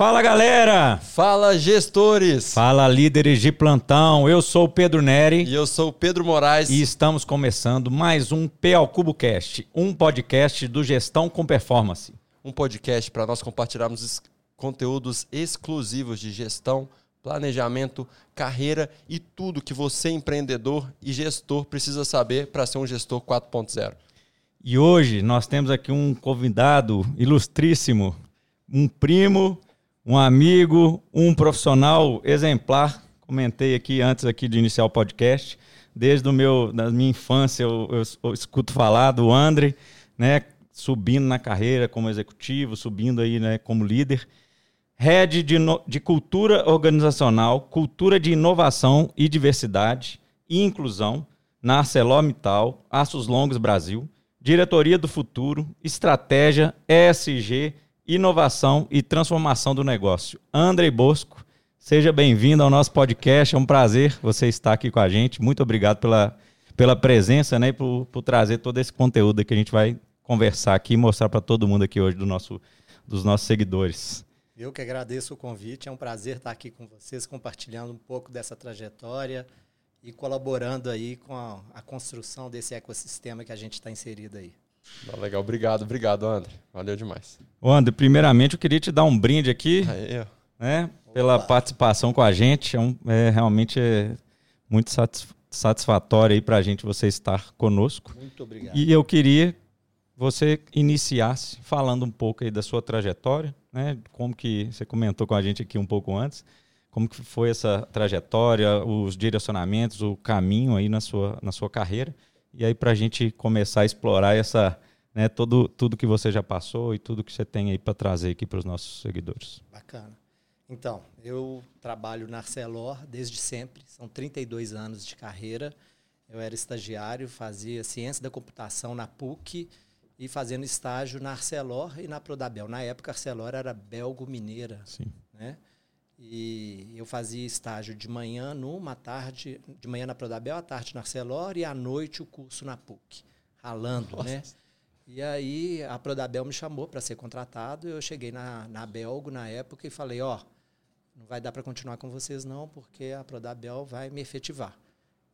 Fala galera! Fala gestores! Fala líderes de plantão. Eu sou o Pedro Neri. E eu sou o Pedro Moraes. E estamos começando mais um PL Cubo Cast, um podcast do Gestão com Performance. Um podcast para nós compartilharmos conteúdos exclusivos de gestão, planejamento, carreira e tudo que você, empreendedor e gestor, precisa saber para ser um gestor 4.0. E hoje nós temos aqui um convidado ilustríssimo, um primo um amigo, um profissional exemplar. Comentei aqui antes aqui de iniciar o podcast. Desde o meu, da minha infância eu, eu, eu escuto falar do André, né, subindo na carreira como executivo, subindo aí, né, como líder. Head de, de Cultura Organizacional, Cultura de Inovação e Diversidade e Inclusão na ArcelorMittal, Aços Longos Brasil, Diretoria do Futuro, Estratégia, ESG inovação e transformação do negócio. Andrei Bosco, seja bem-vindo ao nosso podcast. É um prazer você estar aqui com a gente. Muito obrigado pela, pela presença né, e por, por trazer todo esse conteúdo que a gente vai conversar aqui e mostrar para todo mundo aqui hoje do nosso, dos nossos seguidores. Eu que agradeço o convite. É um prazer estar aqui com vocês, compartilhando um pouco dessa trajetória e colaborando aí com a, a construção desse ecossistema que a gente está inserido aí. Legal, obrigado, obrigado, André. Valeu demais. Ô, André, primeiramente eu queria te dar um brinde aqui, Aí, né, pela participação com a gente. É, um, é realmente é muito satisfatório aí para a gente você estar conosco. Muito obrigado. E eu queria você iniciasse falando um pouco aí da sua trajetória, né? Como que você comentou com a gente aqui um pouco antes, como que foi essa trajetória, os direcionamentos, o caminho aí na sua, na sua carreira. E aí, para a gente começar a explorar essa, né, todo, tudo que você já passou e tudo que você tem aí para trazer aqui para os nossos seguidores. Bacana. Então, eu trabalho na Arcelor desde sempre, são 32 anos de carreira. Eu era estagiário, fazia ciência da computação na PUC e fazendo estágio na Arcelor e na Prodabel. Na época, a Arcelor era belgo-mineira. Sim. Né? E eu fazia estágio de manhã numa, tarde, de manhã na Prodabel, à tarde na Arcelor e à noite o curso na PUC, ralando, Nossa. né? E aí a Prodabel me chamou para ser contratado, eu cheguei na, na Belgo na época e falei, ó, oh, não vai dar para continuar com vocês não, porque a Prodabel vai me efetivar.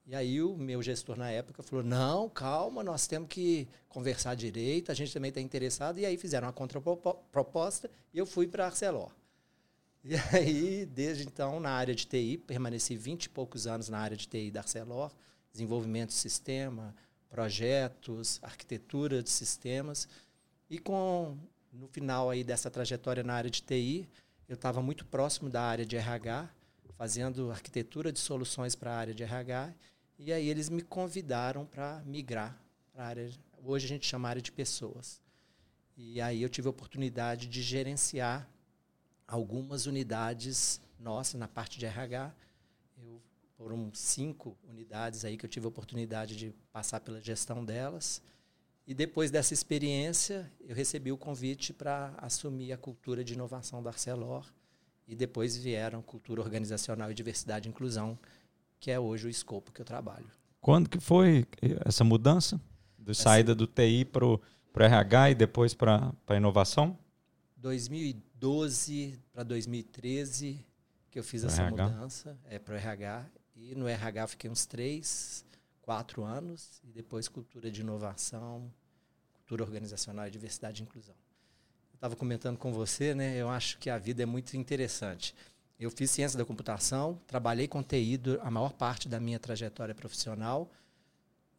E aí o meu gestor na época falou, não, calma, nós temos que conversar direito, a gente também está interessado. E aí fizeram uma contraproposta e eu fui para a Arcelor. E aí, desde então, na área de TI, permaneci 20 e poucos anos na área de TI da Arcelor, desenvolvimento de sistema, projetos, arquitetura de sistemas. E com no final aí dessa trajetória na área de TI, eu estava muito próximo da área de RH, fazendo arquitetura de soluções para a área de RH, e aí eles me convidaram para migrar para a área, hoje a gente chama área de pessoas. E aí eu tive a oportunidade de gerenciar algumas unidades nossas na parte de RH. Eu, foram cinco unidades aí que eu tive a oportunidade de passar pela gestão delas. E depois dessa experiência, eu recebi o convite para assumir a cultura de inovação da Arcelor. E depois vieram cultura organizacional e diversidade e inclusão, que é hoje o escopo que eu trabalho. Quando que foi essa mudança? De saída do TI para o RH e depois para a inovação? 2012 para 2013 que eu fiz pro essa RH. mudança é, para o RH. E no RH fiquei uns três, quatro anos. E depois cultura de inovação, cultura organizacional, diversidade e inclusão. Eu estava comentando com você, né? Eu acho que a vida é muito interessante. Eu fiz ciência da computação, trabalhei com TI a maior parte da minha trajetória profissional.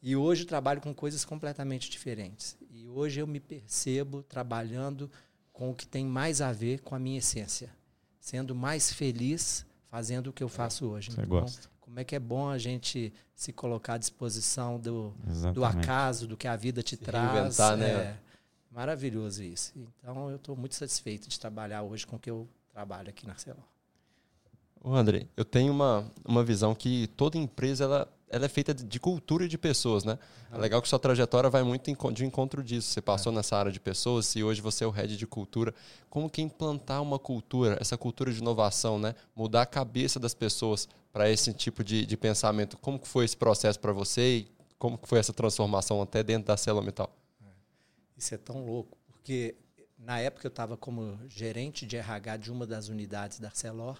E hoje trabalho com coisas completamente diferentes. E hoje eu me percebo trabalhando com o que tem mais a ver com a minha essência, sendo mais feliz fazendo o que eu faço hoje. Você então, gosta. como é que é bom a gente se colocar à disposição do, do acaso, do que a vida te se traz. Né? É maravilhoso isso. Então eu estou muito satisfeito de trabalhar hoje com o que eu trabalho aqui na Arcelor. Ô André, eu tenho uma, uma visão que toda empresa ela ela é feita de cultura e de pessoas, né? É legal que sua trajetória vai muito de encontro disso. Você passou é. nessa área de pessoas e hoje você é o head de cultura. Como que implantar uma cultura, essa cultura de inovação, né? Mudar a cabeça das pessoas para esse tipo de, de pensamento. Como que foi esse processo para você e como que foi essa transformação até dentro da célula metal? É. Isso é tão louco, porque na época eu estava como gerente de RH de uma das unidades da Arcelor.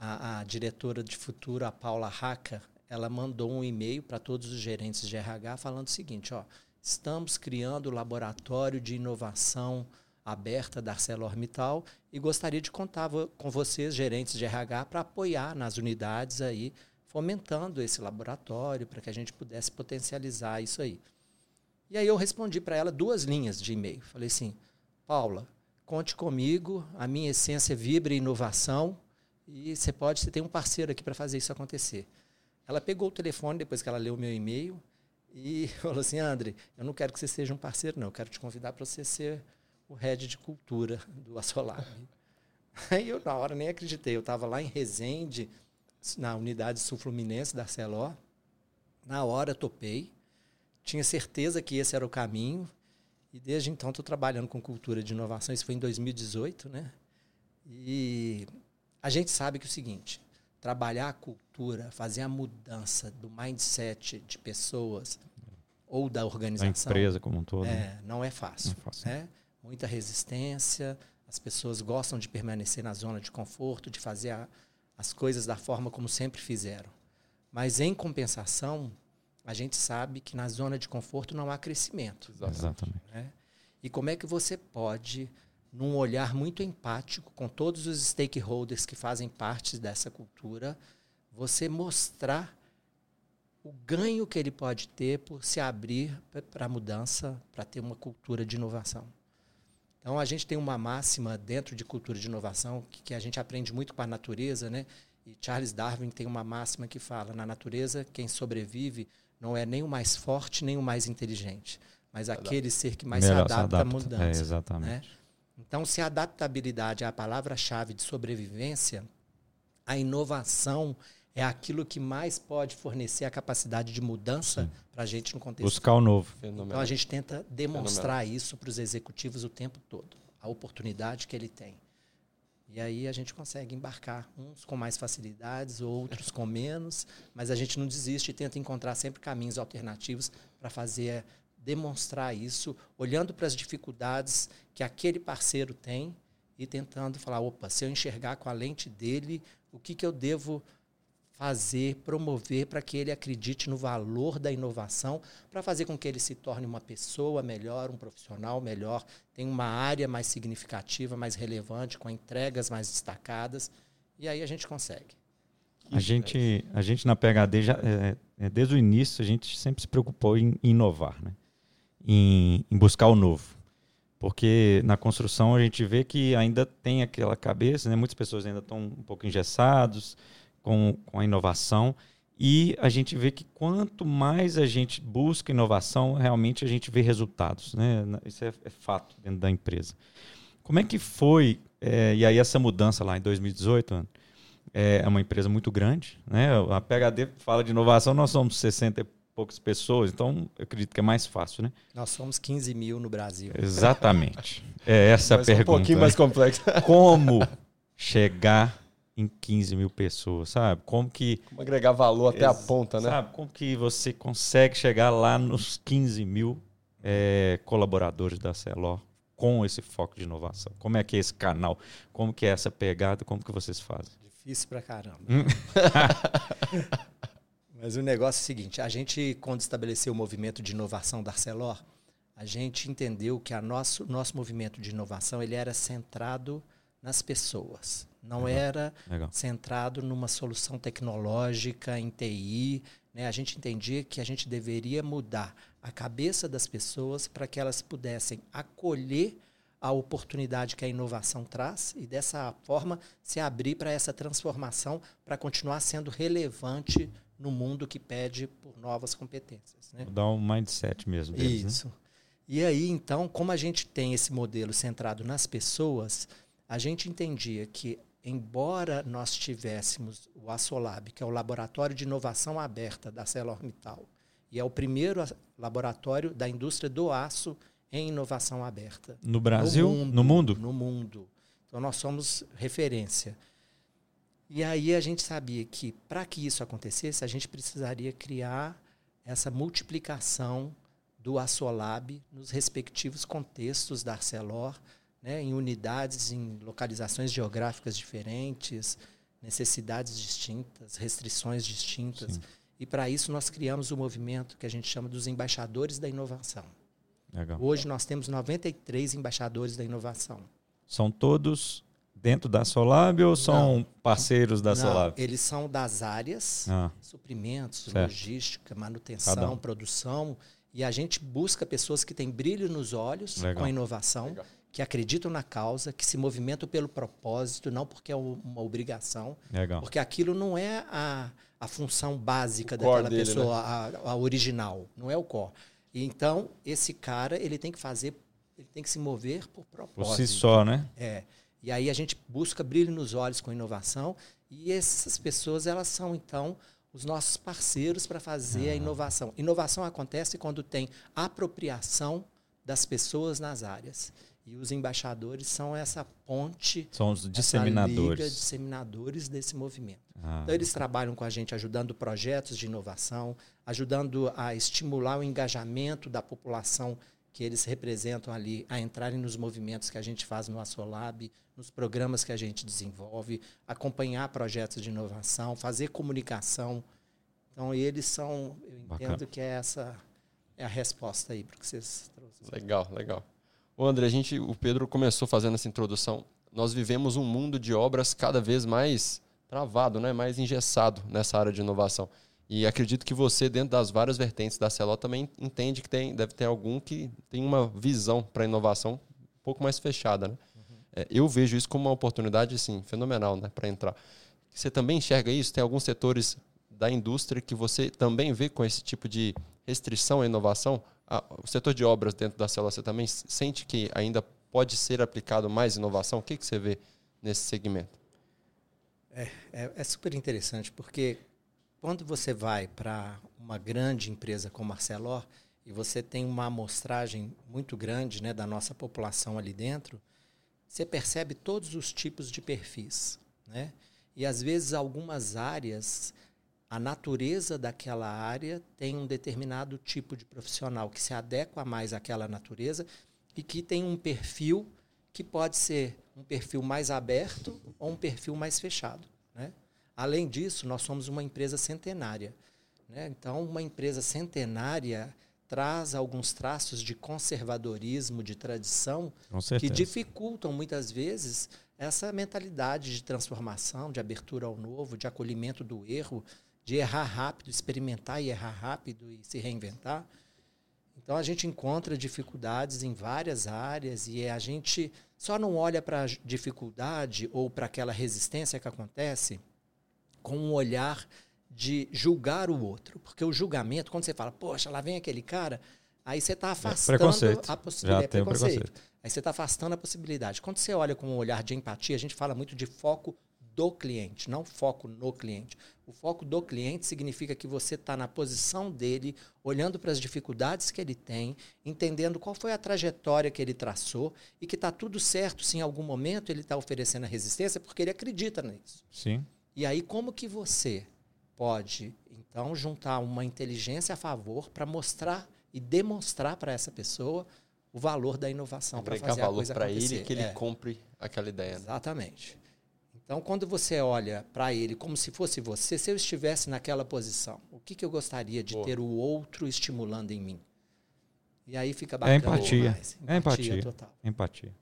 A, a diretora de futuro, a Paula Raca, ela mandou um e-mail para todos os gerentes de RH falando o seguinte: ó, estamos criando o laboratório de inovação aberta da ArcelorMittal e gostaria de contar com vocês, gerentes de RH, para apoiar nas unidades aí, fomentando esse laboratório para que a gente pudesse potencializar isso aí. E aí eu respondi para ela duas linhas de e-mail. Falei assim, Paula, conte comigo, a minha essência vibra inovação e você pode, você tem um parceiro aqui para fazer isso acontecer. Ela pegou o telefone depois que ela leu o meu e-mail e falou assim, André, eu não quero que você seja um parceiro, não. Eu quero te convidar para você ser o head de cultura do Assolab. Aí eu, na hora, nem acreditei. Eu estava lá em Resende, na unidade sul-fluminense da Arcelor. Na hora, topei. Tinha certeza que esse era o caminho. E desde então estou trabalhando com cultura de inovação. Isso foi em 2018, né? E a gente sabe que é o seguinte: trabalhar a cultura, fazer a mudança do mindset de pessoas ou da organização. A empresa como um todo. É, né? não é fácil. Não é fácil. Né? Muita resistência, as pessoas gostam de permanecer na zona de conforto, de fazer a, as coisas da forma como sempre fizeram. Mas, em compensação, a gente sabe que na zona de conforto não há crescimento. Exatamente. Né? E como é que você pode, num olhar muito empático com todos os stakeholders que fazem parte dessa cultura, você mostrar o ganho que ele pode ter por se abrir para a mudança, para ter uma cultura de inovação. Então a gente tem uma máxima dentro de cultura de inovação que, que, a gente aprende muito com a natureza, né? E Charles Darwin tem uma máxima que fala: na natureza quem sobrevive não é nem o mais forte nem o mais inteligente, mas aquele ser que mais Melhor se adapta, se adapta à mudança. É, exatamente. Né? Então, se a adaptabilidade é a palavra-chave de sobrevivência, a inovação é aquilo que mais pode fornecer a capacidade de mudança para a gente no contexto. Buscar o novo. Então a gente tenta demonstrar Fenomenal. isso para os executivos o tempo todo, a oportunidade que ele tem. E aí a gente consegue embarcar, uns com mais facilidades, outros com menos, mas a gente não desiste e tenta encontrar sempre caminhos alternativos para fazer demonstrar isso, olhando para as dificuldades que aquele parceiro tem e tentando falar, opa, se eu enxergar com a lente dele, o que, que eu devo fazer, promover para que ele acredite no valor da inovação, para fazer com que ele se torne uma pessoa melhor, um profissional melhor, tenha uma área mais significativa, mais relevante, com entregas mais destacadas. E aí a gente consegue. A gente, a gente na PHD, já, é, é, desde o início, a gente sempre se preocupou em inovar, né? Em, em buscar o novo. Porque na construção a gente vê que ainda tem aquela cabeça, né? muitas pessoas ainda estão um pouco engessados, com, com a inovação. E a gente vê que quanto mais a gente busca inovação, realmente a gente vê resultados. Né? Isso é, é fato dentro da empresa. Como é que foi, é, e aí essa mudança lá em 2018, é, uma empresa muito grande. Né? A PHD fala de inovação, nós somos 60 e poucas pessoas, então eu acredito que é mais fácil, né? Nós somos 15 mil no Brasil. Exatamente. É essa a pergunta. um pouquinho mais complexa. Como chegar em 15 mil pessoas, sabe? Como que. Como agregar valor até a ponta, né? Sabe? Como que você consegue chegar lá nos 15 mil é, colaboradores da Celor com esse foco de inovação? Como é que é esse canal? Como que é essa pegada? Como que vocês fazem? Difícil pra caramba. Mas o negócio é o seguinte: a gente, quando estabeleceu o movimento de inovação da Arcelor, a gente entendeu que o nosso, nosso movimento de inovação ele era centrado nas pessoas. Não Legal. era Legal. centrado numa solução tecnológica em TI. Né? A gente entendia que a gente deveria mudar a cabeça das pessoas para que elas pudessem acolher a oportunidade que a inovação traz e dessa forma se abrir para essa transformação para continuar sendo relevante no mundo que pede por novas competências. Né? Dar um mindset mesmo. Deles, né? Isso. Né? E aí, então, como a gente tem esse modelo centrado nas pessoas, a gente entendia que, embora nós tivéssemos o Assolab, que é o Laboratório de Inovação Aberta da ArcelorMittal, e é o primeiro laboratório da indústria do aço em inovação aberta. No Brasil? No mundo? No mundo, no mundo. Então, nós somos referência. E aí a gente sabia que, para que isso acontecesse, a gente precisaria criar essa multiplicação do Assolab nos respectivos contextos da Arcelor, né, em unidades, em localizações geográficas diferentes, necessidades distintas, restrições distintas. Sim. E para isso nós criamos o um movimento que a gente chama dos embaixadores da inovação. Legal. Hoje nós temos 93 embaixadores da inovação. São todos dentro da Solab ou são não, parceiros da não, Solab? Eles são das áreas, ah. suprimentos, certo. logística, manutenção, um. produção. E a gente busca pessoas que têm brilho nos olhos Legal. com a inovação, Legal. que acreditam na causa, que se movimentam pelo propósito, não porque é uma obrigação. Legal. Porque aquilo não é a, a função básica o daquela dele, pessoa, né? a, a original, não é o core. Então, esse cara, ele tem que fazer, ele tem que se mover por propósito. Por si só, né? É. E aí a gente busca brilho nos olhos com inovação e essas pessoas, elas são, então, os nossos parceiros para fazer a inovação. Inovação acontece quando tem apropriação das pessoas nas áreas. E os embaixadores são essa ponte, são os disseminadores, liga, disseminadores desse movimento. Ah. Então eles trabalham com a gente ajudando projetos de inovação, ajudando a estimular o engajamento da população que eles representam ali a entrarem nos movimentos que a gente faz no Assolab, nos programas que a gente desenvolve, acompanhar projetos de inovação, fazer comunicação. Então eles são, eu entendo Bacana. que é essa é a resposta aí para o que vocês trouxeram. Legal, legal. Ô André, a gente, o Pedro começou fazendo essa introdução. Nós vivemos um mundo de obras cada vez mais travado, né? mais engessado nessa área de inovação. E acredito que você, dentro das várias vertentes da CELO, também entende que tem, deve ter algum que tem uma visão para a inovação um pouco mais fechada. Né? Uhum. É, eu vejo isso como uma oportunidade assim, fenomenal né, para entrar. Você também enxerga isso? Tem alguns setores da indústria que você também vê com esse tipo de restrição à inovação? Ah, o setor de obras dentro da célula, você também sente que ainda pode ser aplicado mais inovação? O que, que você vê nesse segmento? É, é, é super interessante, porque quando você vai para uma grande empresa como a Arcelor e você tem uma amostragem muito grande né, da nossa população ali dentro, você percebe todos os tipos de perfis. Né? E às vezes algumas áreas a natureza daquela área tem um determinado tipo de profissional que se adequa mais àquela natureza e que tem um perfil que pode ser um perfil mais aberto ou um perfil mais fechado. Além disso, nós somos uma empresa centenária. Né? Então, uma empresa centenária traz alguns traços de conservadorismo, de tradição, que dificultam muitas vezes essa mentalidade de transformação, de abertura ao novo, de acolhimento do erro, de errar rápido, experimentar e errar rápido e se reinventar. Então a gente encontra dificuldades em várias áreas e a gente só não olha para a dificuldade ou para aquela resistência que acontece com um olhar de julgar o outro. Porque o julgamento, quando você fala, poxa, lá vem aquele cara, aí você está é afastando é a possibilidade. É preconceito. preconceito. Aí você está afastando a possibilidade. Quando você olha com um olhar de empatia, a gente fala muito de foco do cliente, não foco no cliente. O foco do cliente significa que você está na posição dele, olhando para as dificuldades que ele tem, entendendo qual foi a trajetória que ele traçou e que está tudo certo se em algum momento ele está oferecendo a resistência porque ele acredita nisso. Sim. E aí como que você pode então juntar uma inteligência a favor para mostrar e demonstrar para essa pessoa o valor da inovação para fazer valor para ele que ele é. compre aquela ideia. Né? Exatamente. Então, quando você olha para ele como se fosse você, se eu estivesse naquela posição, o que, que eu gostaria de Boa. ter o outro estimulando em mim? E aí fica bacana. É empatia. Empatia é empatia. Total. Empatia.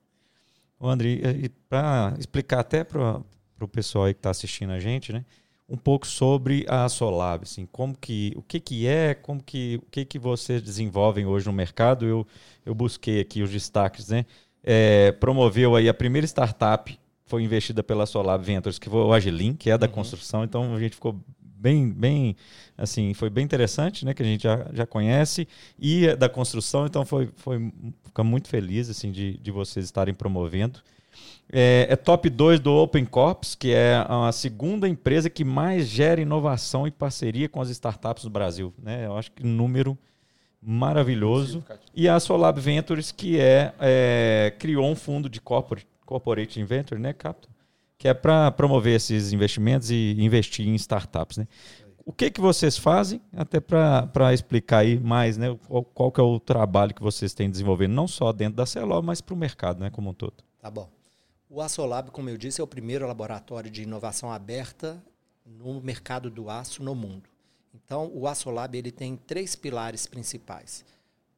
Ô, André, para explicar até para o pessoal aí que está assistindo a gente, né? Um pouco sobre a Solab, assim, como que, o que, que é, como que, o que, que vocês desenvolvem hoje no mercado. Eu, eu busquei aqui os destaques, né? É, promoveu aí a primeira startup foi investida pela Solar Ventures, que foi o Agilin, que é da uhum. construção, então a gente ficou bem, bem, assim, foi bem interessante, né, que a gente já, já conhece, e é da construção, então foi, foi fica muito feliz, assim, de, de vocês estarem promovendo. É, é top 2 do Open Corps, que é a segunda empresa que mais gera inovação e parceria com as startups do Brasil, né, eu acho que número maravilhoso. E a Solab Ventures, que é, é criou um fundo de corporate Corporate Inventor, né, Capital? Que é para promover esses investimentos e investir em startups, né? o que que vocês fazem, até para explicar aí mais, né? Qual, qual, que é o trabalho que vocês têm desenvolvendo, não só dentro da Celó, mas para o mercado, né, como um todo. Tá bom. O Açolab, como eu disse, é o primeiro laboratório de inovação aberta no mercado do aço no mundo. Então, o Açolab ele tem três pilares principais.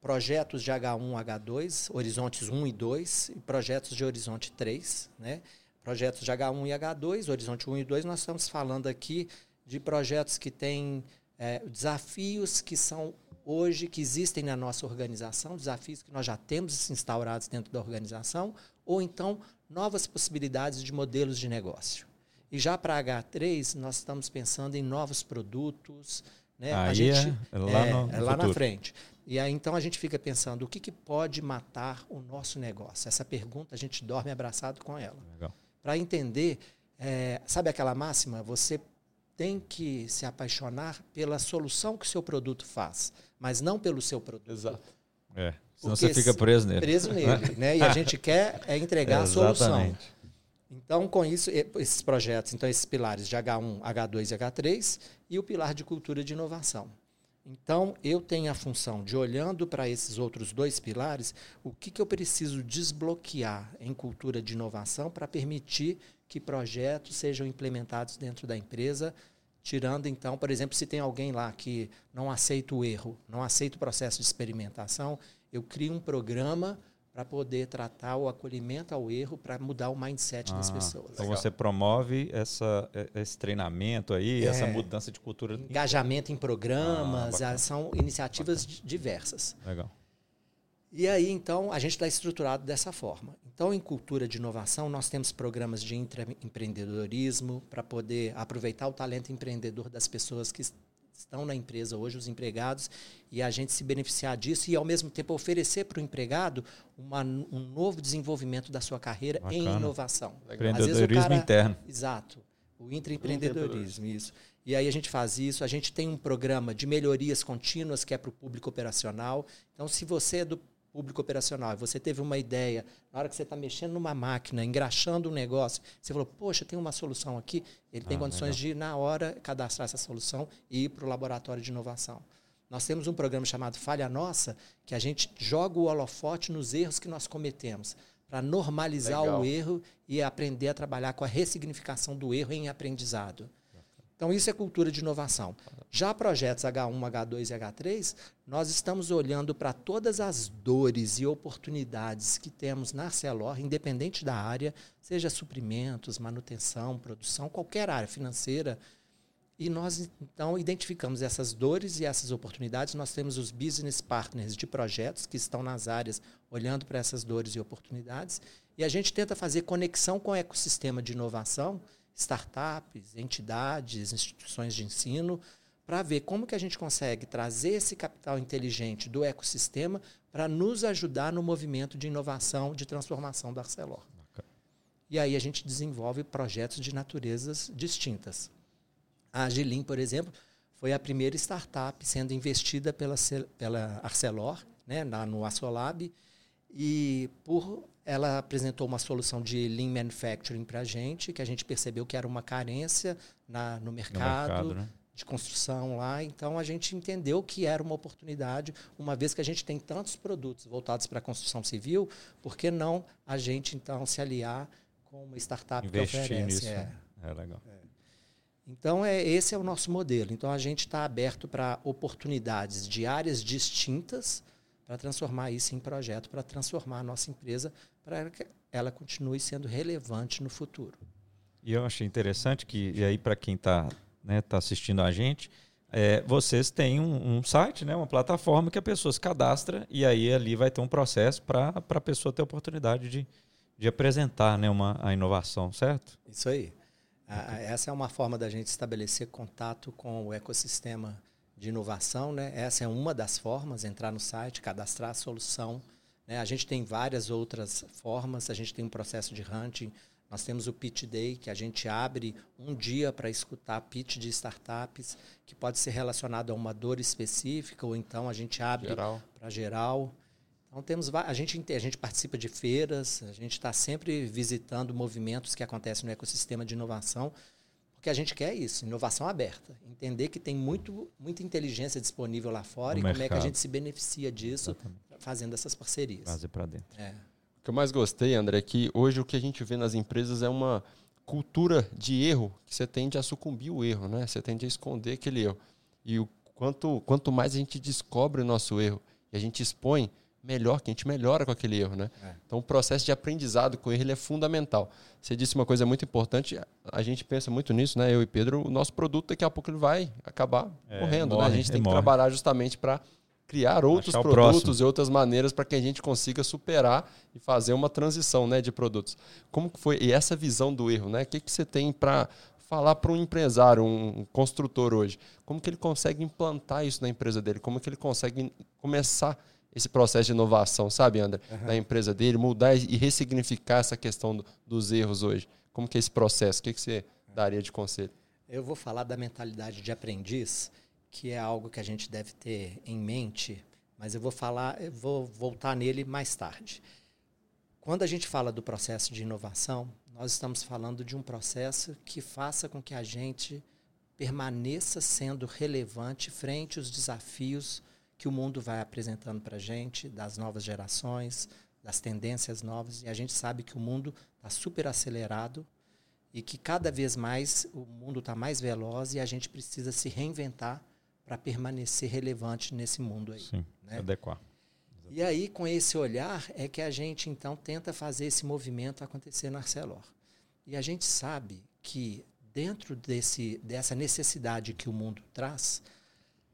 Projetos de H1, H2, horizontes 1 e 2, e projetos de horizonte 3. Né? Projetos de H1 e H2, horizonte 1 e 2, nós estamos falando aqui de projetos que têm é, desafios que são hoje, que existem na nossa organização, desafios que nós já temos instaurados dentro da organização, ou então novas possibilidades de modelos de negócio. E já para H3, nós estamos pensando em novos produtos. Né? Aí a gente, é lá, é, no, é lá na frente. E aí então a gente fica pensando o que, que pode matar o nosso negócio. Essa pergunta a gente dorme abraçado com ela. Para entender, é, sabe aquela máxima? Você tem que se apaixonar pela solução que o seu produto faz, mas não pelo seu produto. Exato. É. Senão você fica preso nele. Preso nele, né? E a gente quer é entregar a solução. Então, com isso, esses projetos, então esses pilares de H1, H2 e H3 e o pilar de cultura de inovação. Então, eu tenho a função de, olhando para esses outros dois pilares, o que, que eu preciso desbloquear em cultura de inovação para permitir que projetos sejam implementados dentro da empresa, tirando, então, por exemplo, se tem alguém lá que não aceita o erro, não aceita o processo de experimentação, eu crio um programa para poder tratar o acolhimento ao erro, para mudar o mindset ah, das pessoas. Então Legal. você promove essa, esse treinamento aí, é, essa mudança de cultura. Engajamento em programas, ah, são iniciativas bacana. diversas. Legal. E aí, então, a gente está estruturado dessa forma. Então, em cultura de inovação, nós temos programas de empreendedorismo para poder aproveitar o talento empreendedor das pessoas que estão na empresa hoje, os empregados, e a gente se beneficiar disso e, ao mesmo tempo, oferecer para o empregado uma, um novo desenvolvimento da sua carreira Bacana. em inovação. Empreendedorismo cara, interno. Exato. O intraempreendedorismo, isso. E aí a gente faz isso. A gente tem um programa de melhorias contínuas que é para o público operacional. Então, se você é do público operacional, você teve uma ideia, na hora que você está mexendo numa máquina, engraxando um negócio, você falou, poxa, tem uma solução aqui, ele tem ah, condições legal. de, na hora, cadastrar essa solução e ir para o laboratório de inovação. Nós temos um programa chamado Falha Nossa, que a gente joga o holofote nos erros que nós cometemos, para normalizar legal. o erro e aprender a trabalhar com a ressignificação do erro em aprendizado. Então, isso é cultura de inovação. Já projetos H1, H2 e H3, nós estamos olhando para todas as dores e oportunidades que temos na Celor, independente da área, seja suprimentos, manutenção, produção, qualquer área financeira. E nós, então, identificamos essas dores e essas oportunidades. Nós temos os business partners de projetos que estão nas áreas olhando para essas dores e oportunidades. E a gente tenta fazer conexão com o ecossistema de inovação startups, entidades, instituições de ensino, para ver como que a gente consegue trazer esse capital inteligente do ecossistema para nos ajudar no movimento de inovação, de transformação da Arcelor. E aí a gente desenvolve projetos de naturezas distintas. A Agilim, por exemplo, foi a primeira startup sendo investida pela, pela Arcelor, né, no Assolab, e por ela apresentou uma solução de Lean Manufacturing para a gente, que a gente percebeu que era uma carência na, no mercado, no mercado né? de construção lá. Então, a gente entendeu que era uma oportunidade, uma vez que a gente tem tantos produtos voltados para a construção civil, por que não a gente, então, se aliar com uma startup Investir que oferece? Nisso. É, é legal. É. Então, é, esse é o nosso modelo. Então, a gente está aberto para oportunidades de áreas distintas, para transformar isso em projeto, para transformar a nossa empresa, para que ela continue sendo relevante no futuro. E eu achei interessante que, e aí para quem está né, tá assistindo a gente, é, vocês têm um, um, site, né, uma plataforma que a pessoa se cadastra e aí ali vai ter um processo para a pessoa ter a oportunidade de, de apresentar né, uma, a inovação, certo? Isso aí. A, essa é uma forma da gente estabelecer contato com o ecossistema de inovação, né? Essa é uma das formas, entrar no site, cadastrar a solução. Né? A gente tem várias outras formas, a gente tem um processo de hunting, nós temos o Pitch Day, que a gente abre um dia para escutar pitch de startups, que pode ser relacionado a uma dor específica, ou então a gente abre para geral. Então temos a gente, a gente participa de feiras, a gente está sempre visitando movimentos que acontecem no ecossistema de inovação Porque a gente quer isso, inovação aberta. Entender que tem muito, muita inteligência disponível lá fora e como é que a mercado. gente se beneficia disso Exatamente. Fazendo essas parcerias. Trazer para dentro. É. O que eu mais gostei, André, é que hoje o que a gente vê nas empresas é uma cultura de erro que você tende a sucumbir o erro, né? Você tende a esconder aquele erro. E o quanto, quanto mais a gente descobre o nosso erro e a gente expõe, melhor que a gente melhora com aquele erro, né? É. Então o processo de aprendizado com erro ele é fundamental. Você disse uma coisa muito importante, a gente pensa muito nisso, né? Eu e Pedro, o nosso produto daqui a pouco ele vai acabar É, morrendo, né? morre, A gente tem que morre. trabalhar justamente para criar outros Achar produtos e outras maneiras para que a gente consiga superar e fazer uma transição né, de produtos. Como que foi? E essa visão do erro, né? O que, que você tem para falar para um empresário, um construtor hoje? Como que ele consegue implantar isso na empresa dele? Como que ele consegue começar esse processo de inovação, sabe, André? Na empresa dele, mudar e ressignificar essa questão do- dos erros hoje. Como que é esse processo? O que, que você daria de conselho? Eu vou falar da mentalidade de aprendiz, que é algo que a gente deve ter em mente, mas eu vou falar, eu vou voltar nele mais tarde. Quando a gente fala do processo de inovação, nós estamos falando de um processo que faça com que a gente permaneça sendo relevante frente aos desafios que o mundo vai apresentando para a gente, das novas gerações, das tendências novas. E a gente sabe que o mundo está super acelerado e que cada vez mais o mundo está mais veloz e a gente precisa se reinventar para permanecer relevante nesse mundo aí. Sim, né? adequar. E aí, com esse olhar, é que a gente então tenta fazer esse movimento acontecer na Arcelor. E a gente sabe que dentro desse, dessa necessidade que o mundo traz,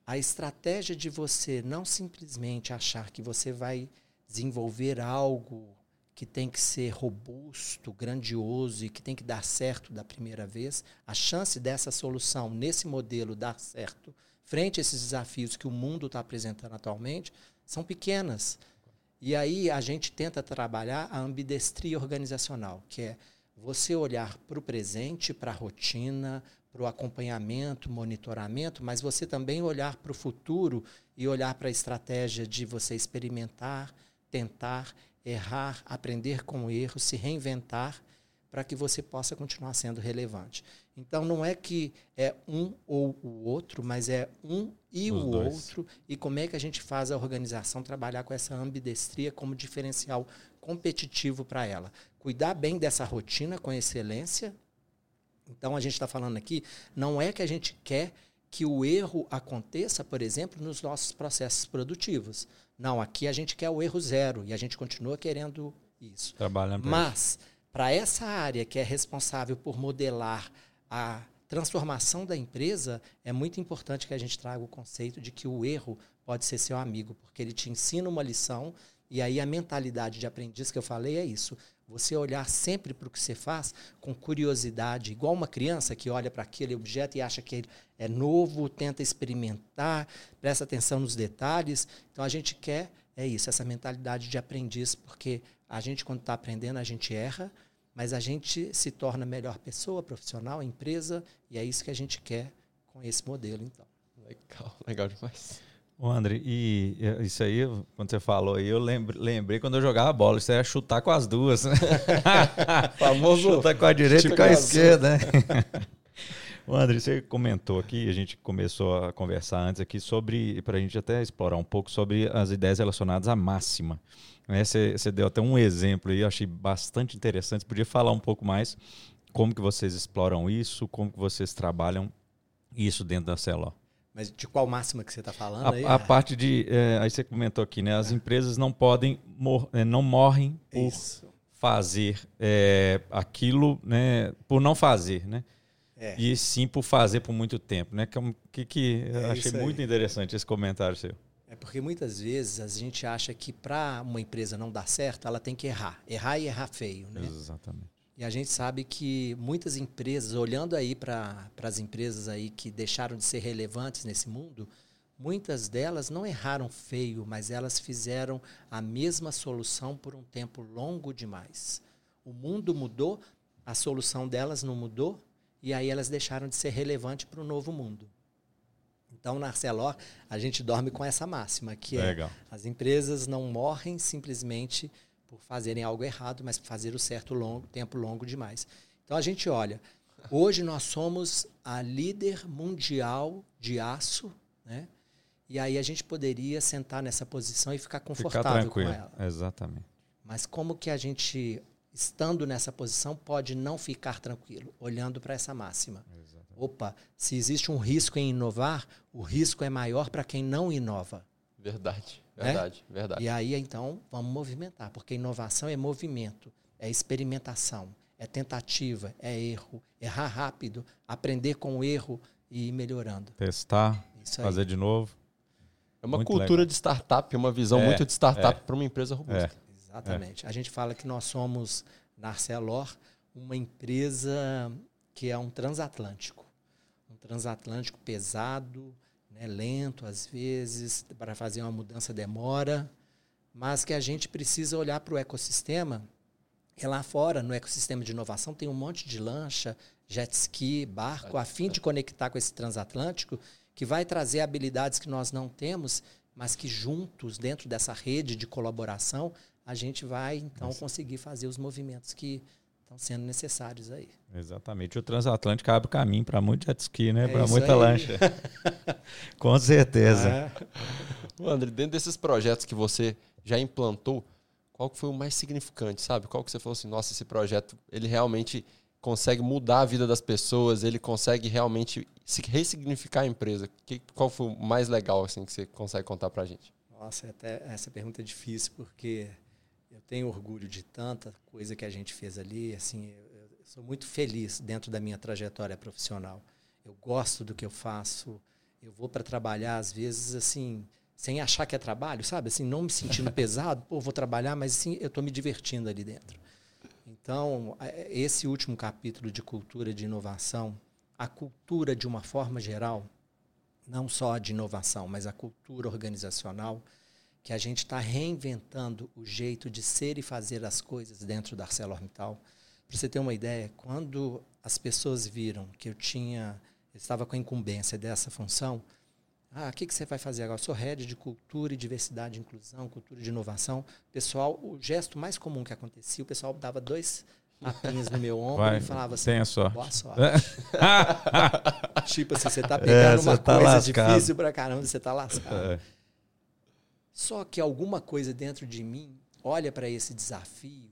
a estratégia de você não simplesmente achar que você vai desenvolver algo que tem que ser robusto, grandioso e que tem que dar certo da primeira vez, a chance dessa solução nesse modelo dar certo frente a esses desafios que o mundo está apresentando atualmente são pequenas. E aí a gente tenta trabalhar a ambidestria organizacional, que é você olhar para o presente, para a rotina, para o acompanhamento, monitoramento, mas você também olhar para o futuro e olhar para a estratégia de você experimentar, tentar, errar, aprender com o erro, se reinventar para que você possa continuar sendo relevante. Então não é que é um ou o outro, mas é um e Os o dois. outro e como é que a gente faz a organização trabalhar com essa ambidestria como diferencial competitivo para ela. Cuidar bem dessa rotina com excelência. Então a gente está falando aqui, não é que a gente quer que o erro aconteça, por exemplo, nos nossos processos produtivos. Não, aqui a gente quer o erro zero e a gente continua querendo isso. Trabalhando Mas, para essa área que é responsável por modelar a transformação da empresa, é muito importante que a gente traga o conceito de que o erro pode ser seu amigo, porque ele te ensina uma lição e aí a mentalidade de aprendiz que eu falei é isso. Você olhar sempre para o que você faz com curiosidade, igual uma criança que olha para aquele objeto e acha que ele é novo, tenta experimentar, presta atenção nos detalhes. Então a gente quer é isso, essa mentalidade de aprendiz, porque a gente quando está aprendendo a gente erra, mas a gente se torna melhor pessoa, profissional, empresa, e é isso que a gente quer com esse modelo, então. Legal, legal demais. Ô, André, e isso aí, quando você falou aí, eu lembrei, lembrei quando eu jogava bola, isso era chutar com as duas. né? Famoso chutar com a direita e com a esquerda, né? Ô, André, você comentou aqui, a gente começou a conversar antes aqui sobre, para a gente até explorar um pouco sobre as ideias relacionadas à máxima. Né? Você, deu até um exemplo aí, eu achei bastante interessante. Você podia falar um pouco mais como que vocês exploram isso, como que vocês trabalham isso dentro da Celó. Mas de qual máxima que você está falando aí? A, a parte de. é, aí você comentou aqui, né? As empresas não podem, mor é, não morrem por Isso. fazer é, aquilo, né? Por não fazer, né? É. E sim por fazer por muito tempo, né? Que, é que, É achei muito interessante esse comentário seu. É porque muitas vezes a gente acha que para uma empresa não dar certo, ela tem que errar. Errar e errar feio, né? Exatamente. E a gente sabe que muitas empresas, olhando aí para as empresas aí que deixaram de ser relevantes nesse mundo, muitas delas não erraram feio, mas elas fizeram a mesma solução por um tempo longo demais. O mundo mudou, a solução delas não mudou, e aí elas deixaram de ser relevantes para o novo mundo. Então, na Arcelor, a gente dorme com essa máxima, que é Legal. as empresas não morrem simplesmente por fazerem algo errado, mas por fazer o certo longo, tempo longo demais. Então a gente olha, Hoje nós somos a líder mundial de aço, né? E aí a gente poderia sentar nessa posição e ficar confortável Ficar com ela. Exatamente. Mas como que a gente, estando nessa posição, pode não ficar tranquilo, olhando para essa máxima? Exatamente. Opa, se existe um risco em inovar, o risco é maior para quem não inova. Verdade, Né? verdade, verdade. E aí, então, vamos movimentar, porque inovação é movimento, é experimentação, é tentativa, é erro, errar rápido, aprender com o erro e ir melhorando. Testar, Isso aí. fazer de novo. É uma Muito cultura legal. de startup, uma visão É, muito de startup é. para uma empresa robusta. Exatamente. A gente fala que nós somos, na Arcelor, uma empresa que é um transatlântico. Um transatlântico pesado, né, lento às vezes, para fazer uma mudança demora, mas que a gente precisa olhar para o ecossistema. E lá fora, no ecossistema de inovação, tem um monte de lancha, jet ski, barco, a fim de conectar com esse transatlântico, que vai trazer habilidades que nós não temos, mas que juntos, dentro dessa rede de colaboração, a gente vai então conseguir fazer os movimentos que estão sendo necessários aí. Exatamente. O transatlântico abre o caminho para muito jet ski, né? É para muita aí. lancha. Com certeza. É. Ô, André, dentro desses projetos que você já implantou, qual que foi o mais significante, sabe? Qual que você falou assim, nossa, esse projeto, ele realmente consegue mudar a vida das pessoas, ele consegue realmente se ressignificar a empresa. Que, qual foi o mais legal, assim, que você consegue contar pra gente? Nossa, até essa pergunta é difícil porque eu tenho orgulho de tanta coisa que a gente fez ali. Assim, eu, eu sou muito feliz dentro da minha trajetória profissional. Eu gosto do que eu faço. Eu vou para trabalhar às vezes assim, sem achar que é trabalho, sabe? Assim, não me sentindo pesado. Pô, vou trabalhar, mas assim, eu estou me divertindo ali dentro. Então, é- esse último capítulo de cultura de inovação, a cultura de uma forma geral, não só de inovação, mas a cultura organizacional, que a gente está reinventando o jeito de ser e fazer as coisas dentro da ArcelorMittal. Para você ter uma ideia, quando as pessoas viram que eu tinha, eu estava com a incumbência dessa função, ah, o que, que você vai fazer agora? Eu sou head de cultura e diversidade inclusão, cultura de inovação. Pessoal, o gesto mais comum que acontecia, o pessoal dava dois tapinhas no meu ombro Vai, e falava assim, tenha sorte. boa sorte. Tipo assim, você tá pegando É, uma tá coisa lascado. difícil pra caramba, você tá lascado. É. Só que alguma coisa dentro de mim olha para esse desafio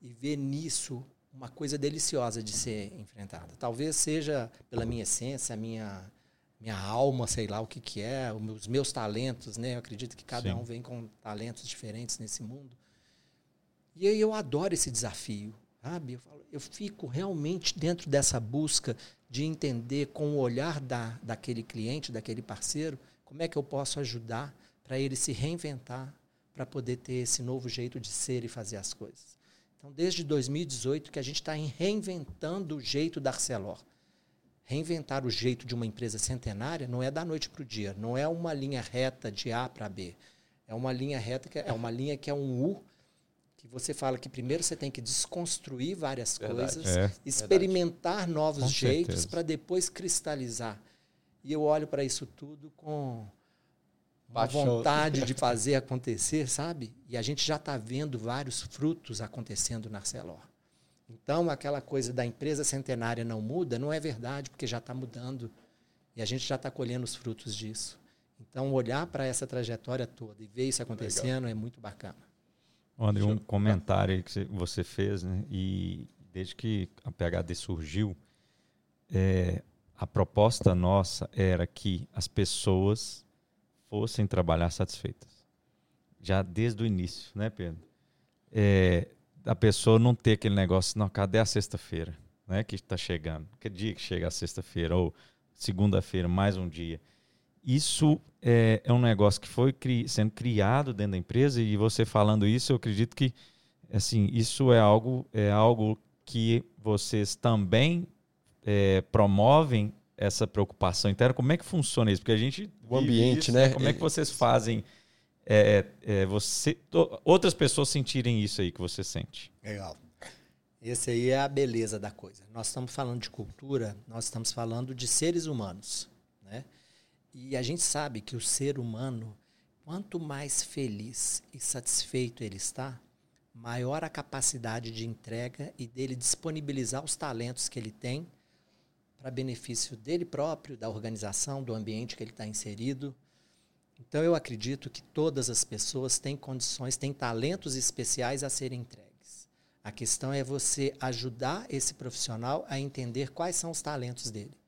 e vê nisso uma coisa deliciosa de ser enfrentada. Talvez seja pela minha essência, a minha minha alma, sei lá o que que é, os meus, talentos, né? Eu acredito que cada Sim. um vem com talentos diferentes nesse mundo. E aí eu adoro esse desafio, sabe? Eu, falo, eu fico realmente dentro dessa busca de entender com o olhar da, daquele cliente, daquele parceiro, como é que eu posso ajudar para ele se reinventar, para poder ter esse novo jeito de ser e fazer as coisas. Então, desde 2018 que a gente está reinventando o jeito da Arcelor. Reinventar o jeito de uma empresa centenária não é da noite para o dia, não é uma linha reta de A para B. É uma linha reta que é, é uma linha que é um U que você fala que primeiro você tem que desconstruir várias Verdade. coisas, É. experimentar novos Com jeitos para depois cristalizar. E eu olho para isso tudo com uma Paixão. vontade de fazer acontecer, sabe? E a gente já está vendo vários frutos acontecendo na Arcelor. Então, aquela coisa da empresa centenária não muda, não é verdade, porque já está mudando. E a gente já está colhendo os frutos disso. Então, olhar para essa trajetória toda e ver isso acontecendo é muito bacana. André, um comentário que você- você fez, né? E desde que a PHD surgiu, é, a proposta nossa era que as pessoas fossem trabalhar satisfeitas. Já desde o início, né, Pedro? É, a pessoa não ter aquele negócio, não, cadê a sexta-feira? Né, que está chegando. Que dia que chega a sexta-feira? Ou segunda-feira, mais um dia. Isso é, é um negócio que foi cri- sendo criado dentro da empresa e você falando isso, eu acredito que assim isso é algo é algo que vocês também é, promovem essa preocupação interna. Como é que funciona isso? Porque a gente O ambiente, isso, né? Como é que vocês fazem é, é, você to- outras pessoas sentirem isso aí que você sente? Legal. Esse aí é a beleza da coisa. Nós estamos falando de cultura, nós estamos falando de seres humanos, né? E a gente sabe que o ser humano, quanto mais feliz e satisfeito ele está, maior a capacidade de entrega e dele disponibilizar os talentos que ele tem para benefício dele próprio, da organização, do ambiente que ele está inserido. Então, eu acredito que todas as pessoas têm condições, têm talentos especiais a serem entregues. A questão é você ajudar esse profissional a entender quais são os talentos dele.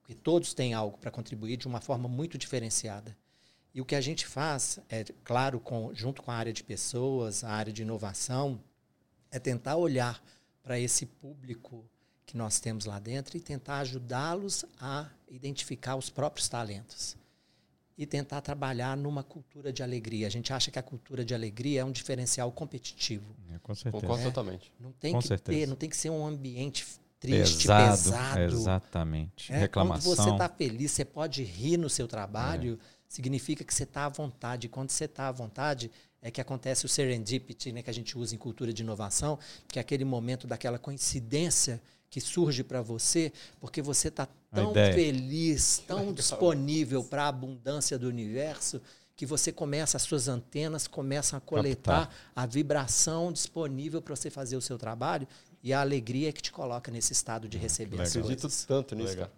Porque todos têm algo para contribuir de uma forma muito diferenciada. E o que a gente faz, é claro, com, junto com a área de pessoas, a área de inovação, é tentar olhar para esse público que nós temos lá dentro e tentar ajudá-los a identificar os próprios talentos e tentar trabalhar numa cultura de alegria. A gente acha que a cultura de alegria é um diferencial competitivo. É, com certeza. Concordo é, totalmente. Não tem com que certeza. ter, não tem que ser um ambiente triste, pesado. pesado. Exatamente. É, Reclamação. Quando você está feliz, você pode rir no seu trabalho, é. significa que você está à vontade. E quando você está à vontade, é que acontece o serendipity, né, que a gente usa em cultura de inovação, que é aquele momento daquela coincidência que surge para você, porque você está tão feliz, tão disponível para a abundância do universo, que você começa, as suas antenas começam a coletar Captar. a vibração disponível para você fazer o seu trabalho e a alegria é que te coloca nesse estado de receber Legal. as coisas. Acredito tanto nisso, Legal.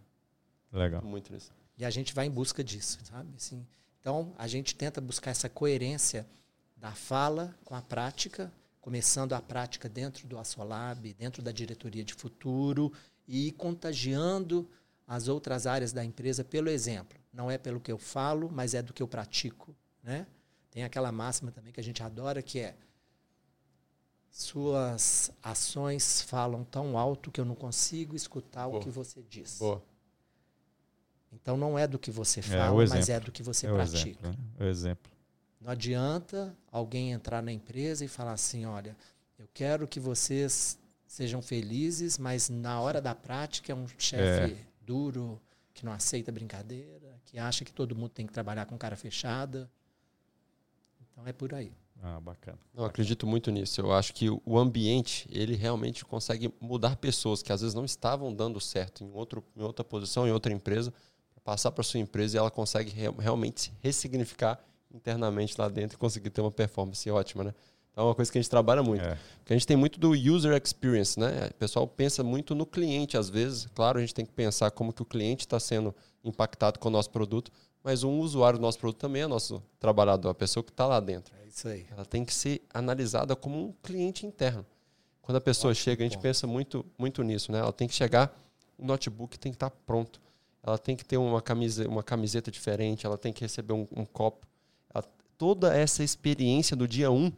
cara. Legal. Muito nisso. E a gente vai em busca disso, sabe? Assim, então, a gente tenta buscar essa coerência da fala com a prática, começando a prática dentro do Assolab, dentro da diretoria de futuro e contagiando as outras áreas da empresa pelo exemplo. Não é pelo que eu falo, mas é do que eu pratico, né? Tem aquela máxima também que a gente adora que é suas ações falam tão alto que eu não consigo escutar Boa. o que você diz. Boa. Então não é do que você fala, é, mas é do que você é pratica. Exemplo, né? o exemplo. Não adianta alguém entrar na empresa e falar assim: olha, eu quero que vocês sejam felizes, mas na hora da prática é um chefe é. duro, que não aceita brincadeira, que acha que todo mundo tem que trabalhar com cara fechada. Então é por aí. Ah, bacana. Eu acredito muito nisso. Eu acho que o ambiente, ele realmente consegue mudar pessoas que às vezes não estavam dando certo em, outro, em outra posição, em outra empresa, passar para sua empresa e ela consegue re realmente ressignificar internamente lá dentro e conseguir ter uma performance ótima, né? Então é uma coisa que a gente trabalha muito. É. Porque a gente tem muito do user experience, né? O pessoal pensa muito no cliente às vezes. Claro, a gente tem que pensar como que o cliente está sendo impactado com o nosso produto, mas um usuário do nosso produto também é nosso trabalhador, a pessoa que está lá dentro. É isso aí. Ela tem que ser analisada como um cliente interno. Quando a pessoa Ótimo chega, a gente pensa muito, muito nisso, né? Ela tem que chegar, o notebook tem que estar tá pronto. Ela tem que ter uma, camisa, uma camiseta diferente, ela tem que receber um, um copo toda essa experiência do dia 1, um,